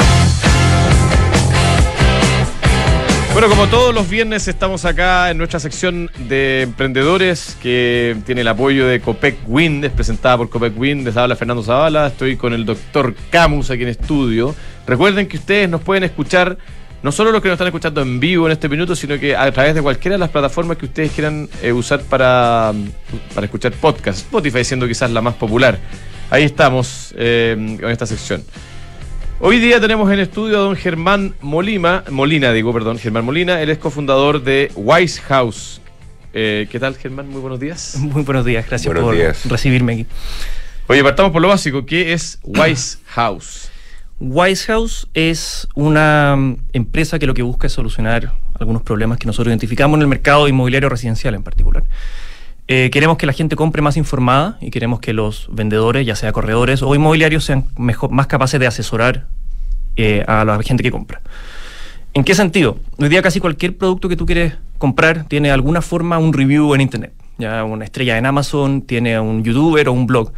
Bueno, como todos los viernes estamos acá en nuestra sección de emprendedores que tiene el apoyo de Copec Wind, es presentada por Copec Wind, les habla Fernando Zavala, estoy con el doctor Camus aquí en estudio. Recuerden que ustedes nos pueden escuchar, no solo los que nos están escuchando en vivo en este minuto, sino que a través de cualquiera de las plataformas que ustedes quieran eh, usar para, para escuchar podcast, Spotify siendo quizás la más popular. Ahí estamos eh, con esta sección. Hoy día tenemos en estudio a don Germán Molina, Molina, digo, perdón, Germán Molina, él es cofundador de Wise House. Eh, ¿Qué tal, Germán? Muy buenos días. [laughs] Muy buenos días, gracias Buenos por días. recibirme aquí. Oye, partamos por lo básico, ¿qué es Wise House? Wise House es una mm, empresa que lo que busca es solucionar algunos problemas que nosotros identificamos en el mercado inmobiliario residencial en particular. Eh, queremos que la gente compre más informada y queremos que los vendedores, ya sea corredores o inmobiliarios, sean mejor, más capaces de asesorar eh, a la gente que compra. ¿En qué sentido? Hoy día casi cualquier producto que tú quieres comprar tiene de alguna forma un review en Internet. Ya una estrella en Amazon, tiene un youtuber o un blog.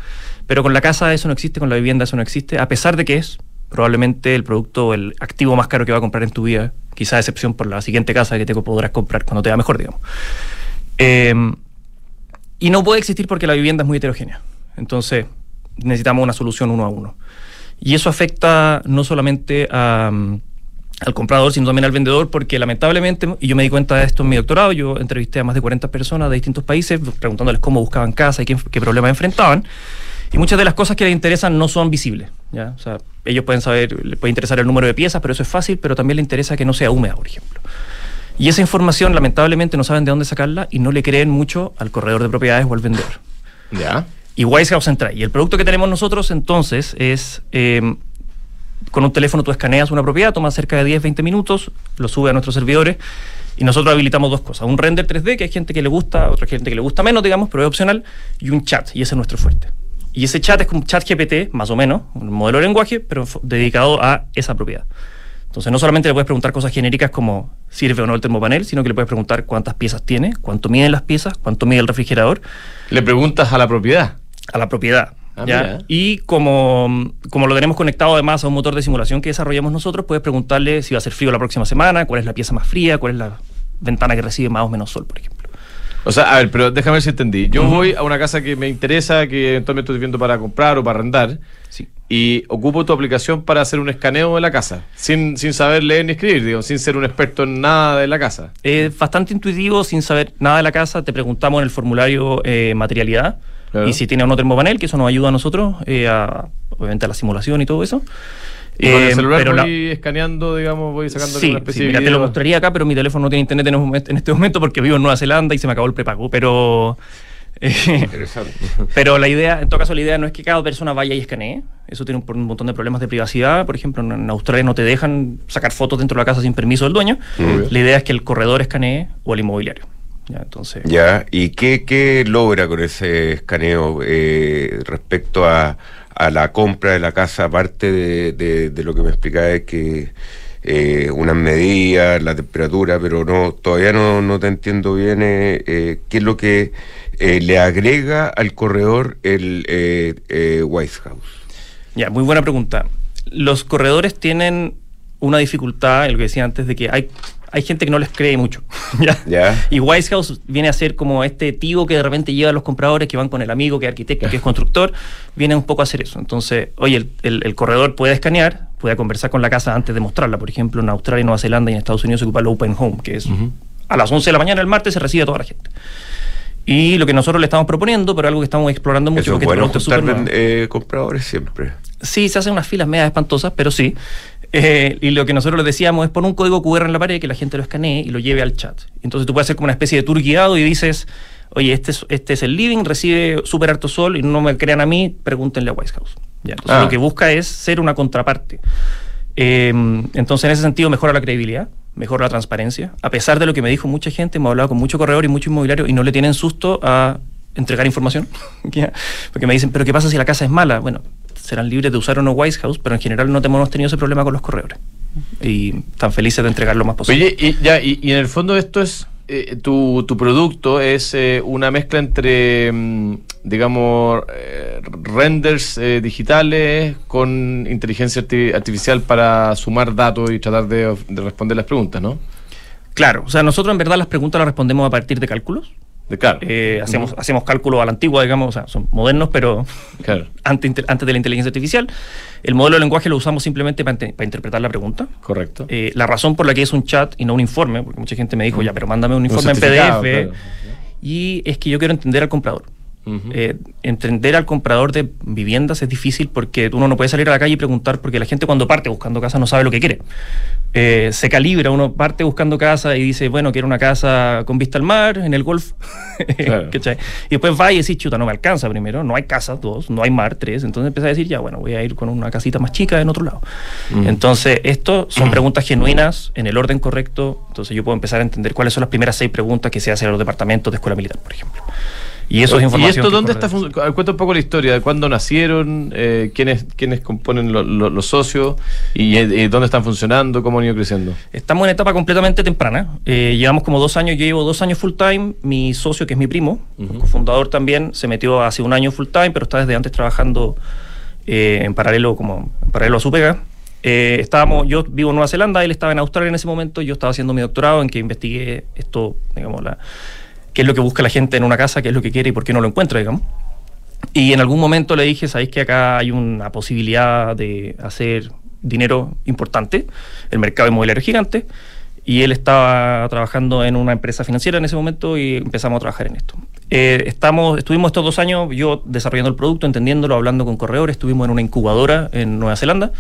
Pero con la casa eso no existe, con la vivienda eso no existe, a pesar de que es probablemente el producto el activo más caro que va a comprar en tu vida, quizá a excepción por la siguiente casa que te podrás comprar cuando te va mejor, digamos. Eh, y no puede existir porque la vivienda es muy heterogénea. Entonces necesitamos una solución uno a uno. Y eso afecta no solamente mm, al comprador, sino también al vendedor, porque lamentablemente, y yo me di cuenta de esto en mi doctorado, yo entrevisté a más de 40 personas de distintos países preguntándoles cómo buscaban casa y qué, qué problemas enfrentaban. Y muchas de las cosas que les interesan no son visibles. ¿ya? O sea, ellos pueden saber, les puede interesar el número de piezas, pero eso es fácil, pero también le interesa que no sea húmeda, por ejemplo. Y esa información, lamentablemente, no saben de dónde sacarla y no le creen mucho al corredor de propiedades o al vendedor. Ya. Y Wisehouse entra. Y el producto que tenemos nosotros entonces es, eh, con un teléfono tú escaneas una propiedad, toma cerca de 10, 20 minutos, lo sube a nuestros servidores y nosotros habilitamos dos cosas. Un render 3D, que hay gente que le gusta, otra gente que le gusta menos, digamos, pero es opcional, y un chat, y ese es nuestro fuerte. Y ese chat es como un chat GPT, más o menos, un modelo de lenguaje, pero dedicado a esa propiedad. Entonces, no solamente le puedes preguntar cosas genéricas como sirve o no el termopanel, sino que le puedes preguntar cuántas piezas tiene, cuánto miden las piezas, cuánto mide el refrigerador, Le preguntas a la propiedad. a la propiedad. Ah, ¿ya? Y como, como lo tenemos conectado además a un motor de simulación que desarrollamos nosotros, puedes preguntarle si va a ser frío la próxima semana, cuál es la pieza más fría, cuál es la ventana que recibe más o menos sol, por ejemplo. O sea, a ver, pero déjame ver si entendí. Yo voy a una casa que me interesa, que eventualmente estoy viendo para comprar o para arrendar, Sí. y ocupo tu aplicación para hacer un escaneo de la casa, sin, sin saber leer ni escribir, digo, sin ser un experto en nada de la casa. Es bastante intuitivo, sin saber nada de la casa, te preguntamos en el formulario eh, materialidad Claro. y si tiene o no termopanel, que eso nos ayuda a nosotros, eh, a, obviamente a la simulación y todo eso. Y con el Eh, celular pero la- voy escaneando, digamos, voy sacando Sí, una especie sí, de mira, te lo mostraría acá, pero mi teléfono no tiene internet en, este momento porque vivo en Nueva Zelanda y se me acabó el prepago. Pero, eh, Interesante. [laughs] pero la idea, en todo caso, la idea no es que cada persona vaya y escanee. Eso tiene un, un montón de problemas de privacidad. Por ejemplo, en, en Australia no te dejan sacar fotos dentro de la casa sin permiso del dueño. La idea es que el corredor escanee o el inmobiliario. Ya, entonces, Ya, ¿y qué, qué logra con ese escaneo eh, respecto a, a la compra de la casa, aparte de, de- de lo que me explicaba de que eh, unas medidas, la temperatura, pero no todavía no, no te entiendo bien eh, eh, qué es lo que eh, le agrega al corredor el eh, White House. Ya, muy buena pregunta. Los corredores tienen una dificultad, lo que decía antes, de que hay, hay gente que no les cree mucho. [laughs] ¿ya? Ya. Y Wisehouse viene a ser como este tío que de repente lleva a los compradores que van con el amigo que es arquitecto, que es constructor, viene un poco a hacer eso. Entonces, oye, el, el- el corredor puede escanear, puede conversar con la casa antes de mostrarla. Por ejemplo, en Australia, Nueva Zelanda y en Estados Unidos se ocupa el Open Home, que es a las 11 de la mañana el martes se recibe a toda la gente. Y lo que nosotros le estamos proponiendo, pero algo que estamos explorando mucho, Eso es este bueno producto es juntar súper nuevo. eh, compradores siempre. Sí, se hacen unas filas medias espantosas, pero sí. Eh, y lo que nosotros les decíamos es poner un código QR en la pared que la gente lo escanee y lo lleve al chat. Entonces tú puedes hacer como una especie de tour guiado y dices, oye, este es, este es el living, recibe súper harto sol y no me crean a mí, pregúntenle a White House. Ya, entonces Ah. lo que busca es ser una contraparte. Eh, entonces en ese sentido mejora la credibilidad, mejora la transparencia. A pesar de lo que me dijo mucha gente, hemos hablado con mucho corredor y mucho inmobiliario y no le tienen susto a entregar información. [laughs] Porque me dicen, pero ¿qué pasa si la casa es mala? Bueno, serán libres de usar o no Wise House, pero en general no hemos tenido ese problema con los corredores. Y tan felices de entregar lo más posible. Oye, y, ya, y, y en el fondo esto es, eh, tu, tu producto es eh, una mezcla entre, mm, digamos, eh, renders digitales con inteligencia arti- artificial para sumar datos y tratar de responder las preguntas, ¿no? Claro, o sea, nosotros en verdad las preguntas las respondemos a partir de cálculos. De claro. Eh, hacemos, hacemos cálculos a la antigua, digamos, o sea, son modernos, pero [laughs] claro, antes, antes de la inteligencia artificial. El modelo de lenguaje lo usamos simplemente para, inte- para interpretar la pregunta. correcto. Eh, la razón por la que es un chat y no un informe, porque mucha gente me dijo, ya, pero mándame un informe en PDF. claro. Y es que yo quiero entender al comprador. Eh, entender al comprador de viviendas es difícil porque uno no puede salir a la calle y preguntar porque la gente cuando parte buscando casa no sabe lo que quiere. Eh, se calibra, uno parte buscando casa y dice, bueno, quiero una casa con vista al mar, en el golf. [laughs] Y después va y dice, chuta, no me alcanza primero, no hay casa, dos, no hay mar, tres. Entonces empieza a decir, ya, bueno, voy a ir con una casita más chica en otro lado. Entonces, esto son [clears throat] preguntas genuinas, en el orden correcto. Entonces yo puedo empezar a entender cuáles son las primeras seis preguntas que se hacen a los departamentos de escuela militar, por ejemplo. Y eso es información. ¿Y esto dónde está? Cuenta un poco la historia de cuándo nacieron, eh, quiénes, quiénes componen lo- lo- los socios y eh, dónde están funcionando, cómo han ido creciendo. Estamos en etapa completamente temprana. Eh, llevamos como dos años, yo llevo dos años full time. Mi socio, que es mi primo, cofundador también, se metió hace un año full time, pero está desde antes trabajando eh, en paralelo como en paralelo a su pega. Eh, estábamos, yo vivo en Nueva Zelanda, él estaba en Australia en ese momento, yo estaba haciendo mi doctorado en que investigué esto, digamos, la, qué es lo que busca la gente en una casa, qué es lo que quiere y por qué no lo encuentra, digamos. Y en algún momento le dije, sabéis que acá hay una posibilidad de hacer dinero importante, el mercado inmobiliario es gigante, y él estaba trabajando en una empresa financiera en ese momento y empezamos a trabajar en esto. Eh, estamos, estuvimos estos dos años yo desarrollando el producto, entendiéndolo, hablando con corredores, estuvimos en una incubadora en Nueva Zelanda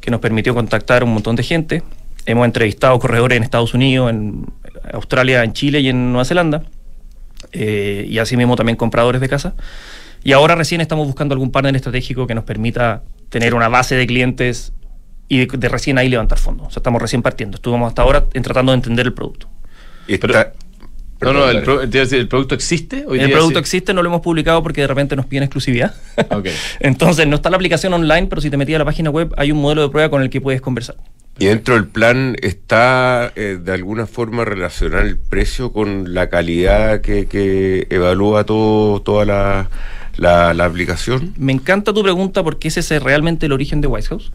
que nos permitió contactar a un montón de gente. Hemos entrevistado corredores en Estados Unidos, en Australia, en Chile y en Nueva Zelanda. Eh, y así mismo también compradores de casa. Y ahora recién estamos buscando algún partner estratégico que nos permita tener una base de clientes y de, recién ahí levantar fondos. O sea, estamos recién partiendo. Estuvimos hasta ahora en tratando de entender el producto. no, no, el, producto existe. el producto existe, no lo hemos publicado porque de repente nos piden exclusividad. [laughs] Entonces, no está la aplicación online, pero si te metías a la página web, hay un modelo de prueba con el que puedes conversar. Y dentro del plan está eh, de alguna forma relacionar el precio con la calidad que, evalúa todo, toda la, la, aplicación. Me encanta tu pregunta porque ese es realmente el origen de White House.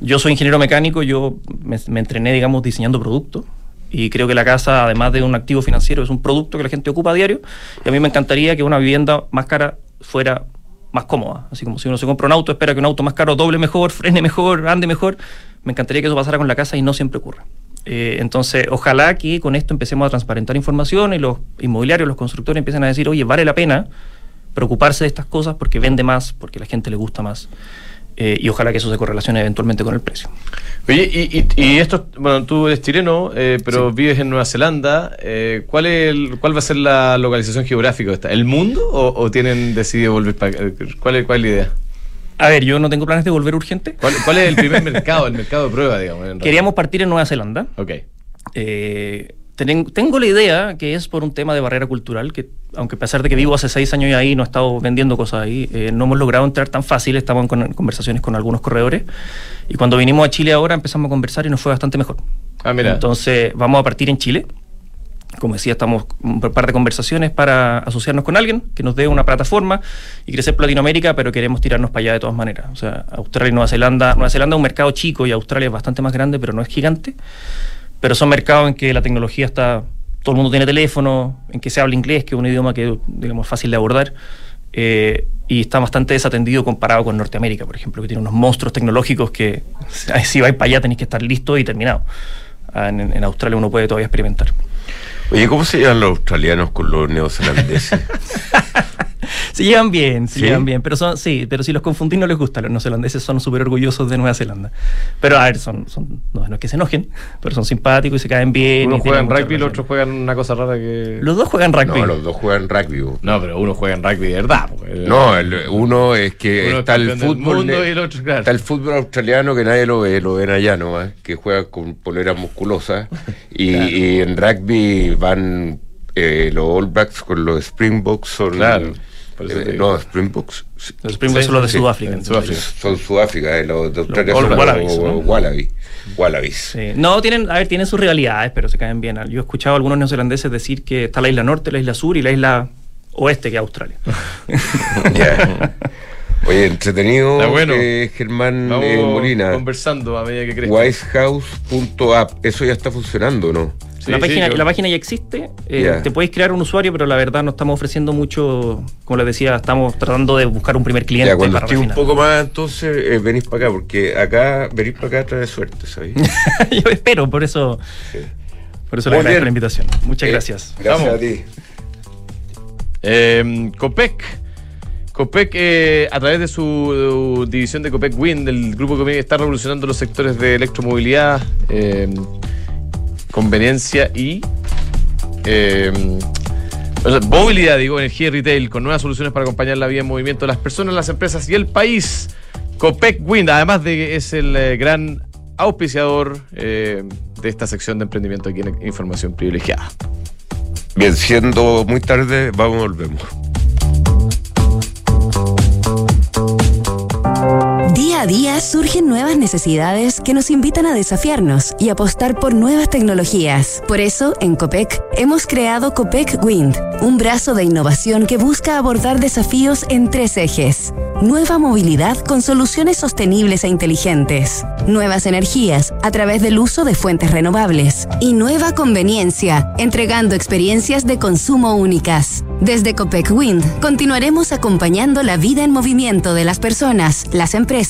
Yo soy ingeniero mecánico, yo me, entrené, digamos, diseñando productos. Y creo que la casa, además de un activo financiero, es un producto que la gente ocupa a diario. Y a mí me encantaría que una vivienda más cara fuera más cómoda. Así como si uno se compra un auto, espera que un auto más caro doble mejor, [laughs] frene mejor, ande mejor. Me encantaría que eso pasara con la casa y no siempre ocurre. Eh, entonces, ojalá que con esto empecemos a transparentar información y los inmobiliarios, los constructores empiecen a decir, oye, vale la pena preocuparse de estas cosas porque vende más, porque la gente le gusta más. Eh, y ojalá que eso se correlacione eventualmente con el precio. Oye, y, y, esto, bueno, tú eres chileno, eh, pero vives en Nueva Zelanda. Eh, ¿cuál, es ¿Cuál va a ser la localización geográfica de esta? ¿El mundo o, tienen decidido volver para ¿Cuál es, ¿Cuál es la idea? A ver, yo no tengo planes de volver urgente. ¿Cuál, cuál es el primer [laughs] mercado, el mercado de prueba, digamos? Queríamos partir en Nueva Zelanda. Ok. Eh, tengo la idea que es por un tema de barrera cultural, que aunque a pesar de que vivo hace seis años ahí, no he estado vendiendo cosas ahí, eh, no hemos logrado entrar tan fácil, estamos en conversaciones con algunos corredores, y cuando vinimos a Chile ahora empezamos a conversar y nos fue bastante mejor. Ah, mira. Entonces vamos a partir en Chile. Como decía, estamos un par de conversaciones para asociarnos con alguien que nos dé una plataforma y crecer por Latinoamérica, pero queremos tirarnos para allá de todas maneras. O sea, Australia y Nueva Zelanda. Nueva Zelanda es un mercado chico y Australia es bastante más grande, pero no es gigante pero son mercados en que la tecnología está, todo el mundo tiene teléfono, en que se habla inglés, que es un idioma que digamos fácil de abordar, eh, y está bastante desatendido comparado con Norteamérica, por ejemplo, que tiene unos monstruos tecnológicos que [laughs] si vais para allá tenéis que estar listo y terminado. Ah, en, Australia uno puede todavía experimentar. Oye, ¿cómo se llaman los australianos con los neozelandeses? [laughs] [laughs] se llevan bien, se llevan bien, pero son, sí, pero si los confundís no les gusta, los neozelandeses son súper orgullosos de Nueva Zelanda. Pero a ver, son, son no, es que se enojen, pero son simpáticos y se caen bien. Uno juega en rugby y los otros juegan una cosa rara que... Los dos juegan rugby. No, los dos juegan rugby. No, pero uno juega en rugby de verdad. No, uno es que está el fútbol... Está el fútbol australiano que nadie lo ve, lo ven allá nomás, que juega con poleras musculosas [laughs] y, en rugby van eh, los All Blacks con los Springboks son... Claro eh, no, Springboks. Los Springboks son los de Sudáfrica. Son Sudáfrica, eh, los de Australia son Wallabies. Wallabies. Wallabies. No, tienen, a ver, tienen sus rivalidades, pero se caen bien. Yo he escuchado a algunos neozelandeses decir que está la isla norte, la isla sur y la isla oeste, que es Australia. [laughs] Oye, entretenido, bueno. eh, Germán eh, Molina. Conversando a medida que crece. Wisehouse.app, eso ya está funcionando, ¿no? La, página, la página ya existe, eh, te puedes crear un usuario, pero la verdad no estamos ofreciendo mucho, como les decía, estamos tratando de buscar un primer cliente. Ya, cuando esté un poco más, entonces eh, venís para acá, porque acá, venís para acá trae suerte, ¿sabes? [laughs] Yo espero, por eso, por eso le agradezco la invitación. Muchas eh, gracias. Gracias a ti. Copec. Copec, a través de su división de Copec Wind, el grupo Copec está revolucionando los sectores de electromovilidad conveniencia y eh, movilidad, digo, energía y retail, con nuevas soluciones para acompañar la vida en movimiento de las personas, las empresas y el país. Copec Wind, además de que es el eh, gran auspiciador eh, de esta sección de emprendimiento aquí en Información Privilegiada. Bien, siendo muy tarde, vamos, volvemos. Día a día surgen nuevas necesidades que nos invitan a desafiarnos y apostar por nuevas tecnologías. Por eso, en COPEC, hemos creado COPEC Wind, un brazo de innovación que busca abordar desafíos en tres ejes. Nueva movilidad con soluciones sostenibles e inteligentes. Nuevas energías a través del uso de fuentes renovables. Y nueva conveniencia, entregando experiencias de consumo únicas. Desde Copec Wind continuaremos acompañando la vida en movimiento de las personas, las empresas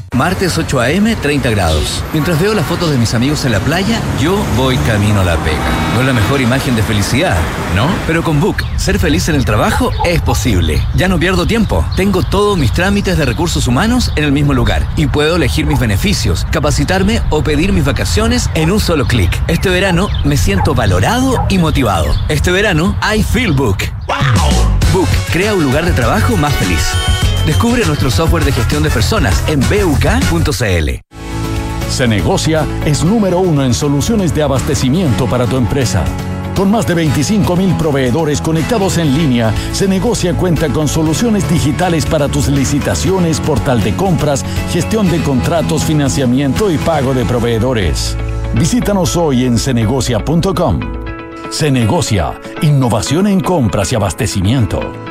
Martes 8 a.m., 30 grados. Mientras veo las fotos de mis amigos en la playa, yo voy camino a la pega. No es la mejor imagen de felicidad, ¿no? Pero con Book, ser feliz en el trabajo es posible. Ya no pierdo tiempo. Tengo todos mis trámites de recursos humanos en el mismo lugar y puedo elegir mis beneficios, capacitarme o pedir mis vacaciones en un solo clic. Este verano me siento valorado y motivado. Este verano, I feel Book. Book crea un lugar de trabajo más feliz. Descubre nuestro software de gestión de personas en buk.cl. Se negocia es número uno en soluciones de abastecimiento para tu empresa. Con más de 25 mil proveedores conectados en línea, Se negocia cuenta con soluciones digitales para tus licitaciones, portal de compras, gestión de contratos, financiamiento y pago de proveedores. Visítanos hoy en cenegocia.com. Se negocia, innovación en compras y abastecimiento.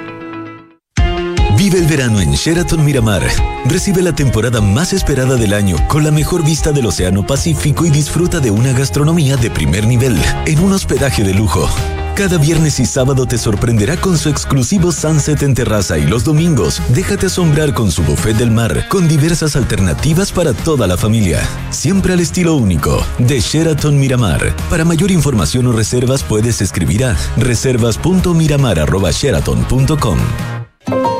Vive el verano en Sheraton Miramar. Recibe la temporada más esperada del año con la mejor vista del Océano Pacífico y disfruta de una gastronomía de primer nivel en un hospedaje de lujo. Cada viernes y sábado te sorprenderá con su exclusivo sunset en terraza y los domingos déjate asombrar con su buffet del mar con diversas alternativas para toda la familia. Siempre al estilo único de Sheraton Miramar. Para mayor información o reservas puedes escribir a reservas.miramar.sheraton.com.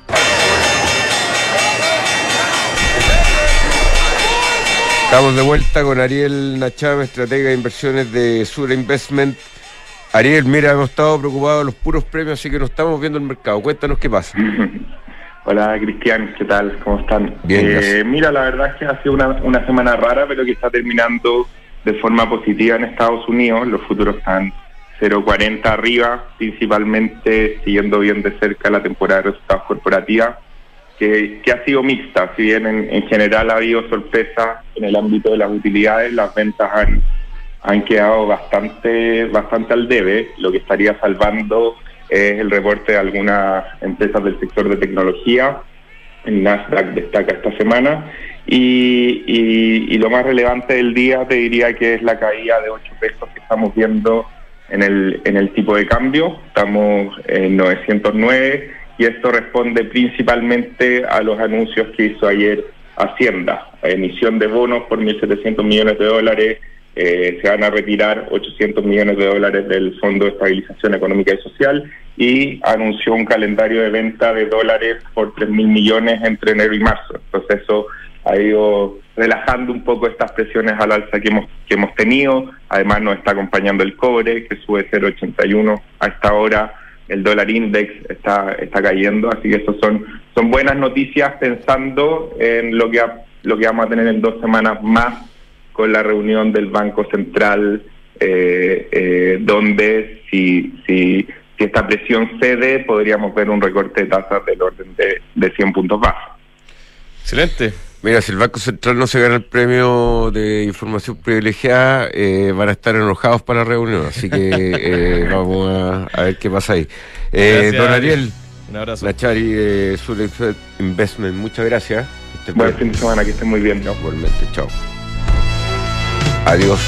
Estamos de vuelta con Ariel Nachame, estratega de inversiones de Sura Investment. Ariel, mira, hemos estado preocupados de los puros premios, así que no estamos viendo el mercado. Cuéntanos qué pasa. [laughs] Hola Cristian, ¿qué tal? ¿Cómo están? Bien, eh, mira, la verdad es que ha sido una, una semana rara, pero que está terminando de forma positiva en Estados Unidos. Los futuros están 0,40 arriba, principalmente siguiendo bien de cerca la temporada de resultados corporativa que, ha sido mixta. Si bien en, general ha habido sorpresa en el ámbito de las utilidades, las ventas han, han quedado bastante, bastante al debe. Lo que estaría salvando es el reporte de algunas empresas del sector de tecnología. El Nasdaq destaca esta semana. Y, y, lo más relevante del día te diría que es la caída de 8 pesos que estamos viendo en el, en el tipo de cambio. Estamos en 909 y esto responde principalmente a los anuncios que hizo ayer Hacienda, emisión de bonos por 1.700 millones de dólares, eh, se van a retirar 800 millones de dólares del Fondo de Estabilización Económica y Social y anunció un calendario de venta de dólares por 3.000 millones entre enero y marzo. Entonces eso ha ido relajando un poco estas presiones al alza que hemos, que hemos tenido. Además nos está acompañando el cobre, que sube 0,81 a esta hora el dólar index está, está cayendo, así que eso son, son buenas noticias pensando en lo que lo que vamos a tener en dos semanas más con la reunión del Banco Central, eh, eh, donde si, si, esta presión cede, podríamos ver un recorte de tasas del orden de, de 100 puntos básicos. Excelente. Mira, si el Banco Central no se gana el premio de información privilegiada, eh, van a estar enojados para la reunión. Así que [laughs] eh, vamos a, a ver qué pasa ahí. Eh, don Ari. Ariel, Un abrazo. Nachari de Sur Investment, muchas gracias. Buen fin de semana, que estén muy bien. ¿no? Igualmente, chao. Adiós.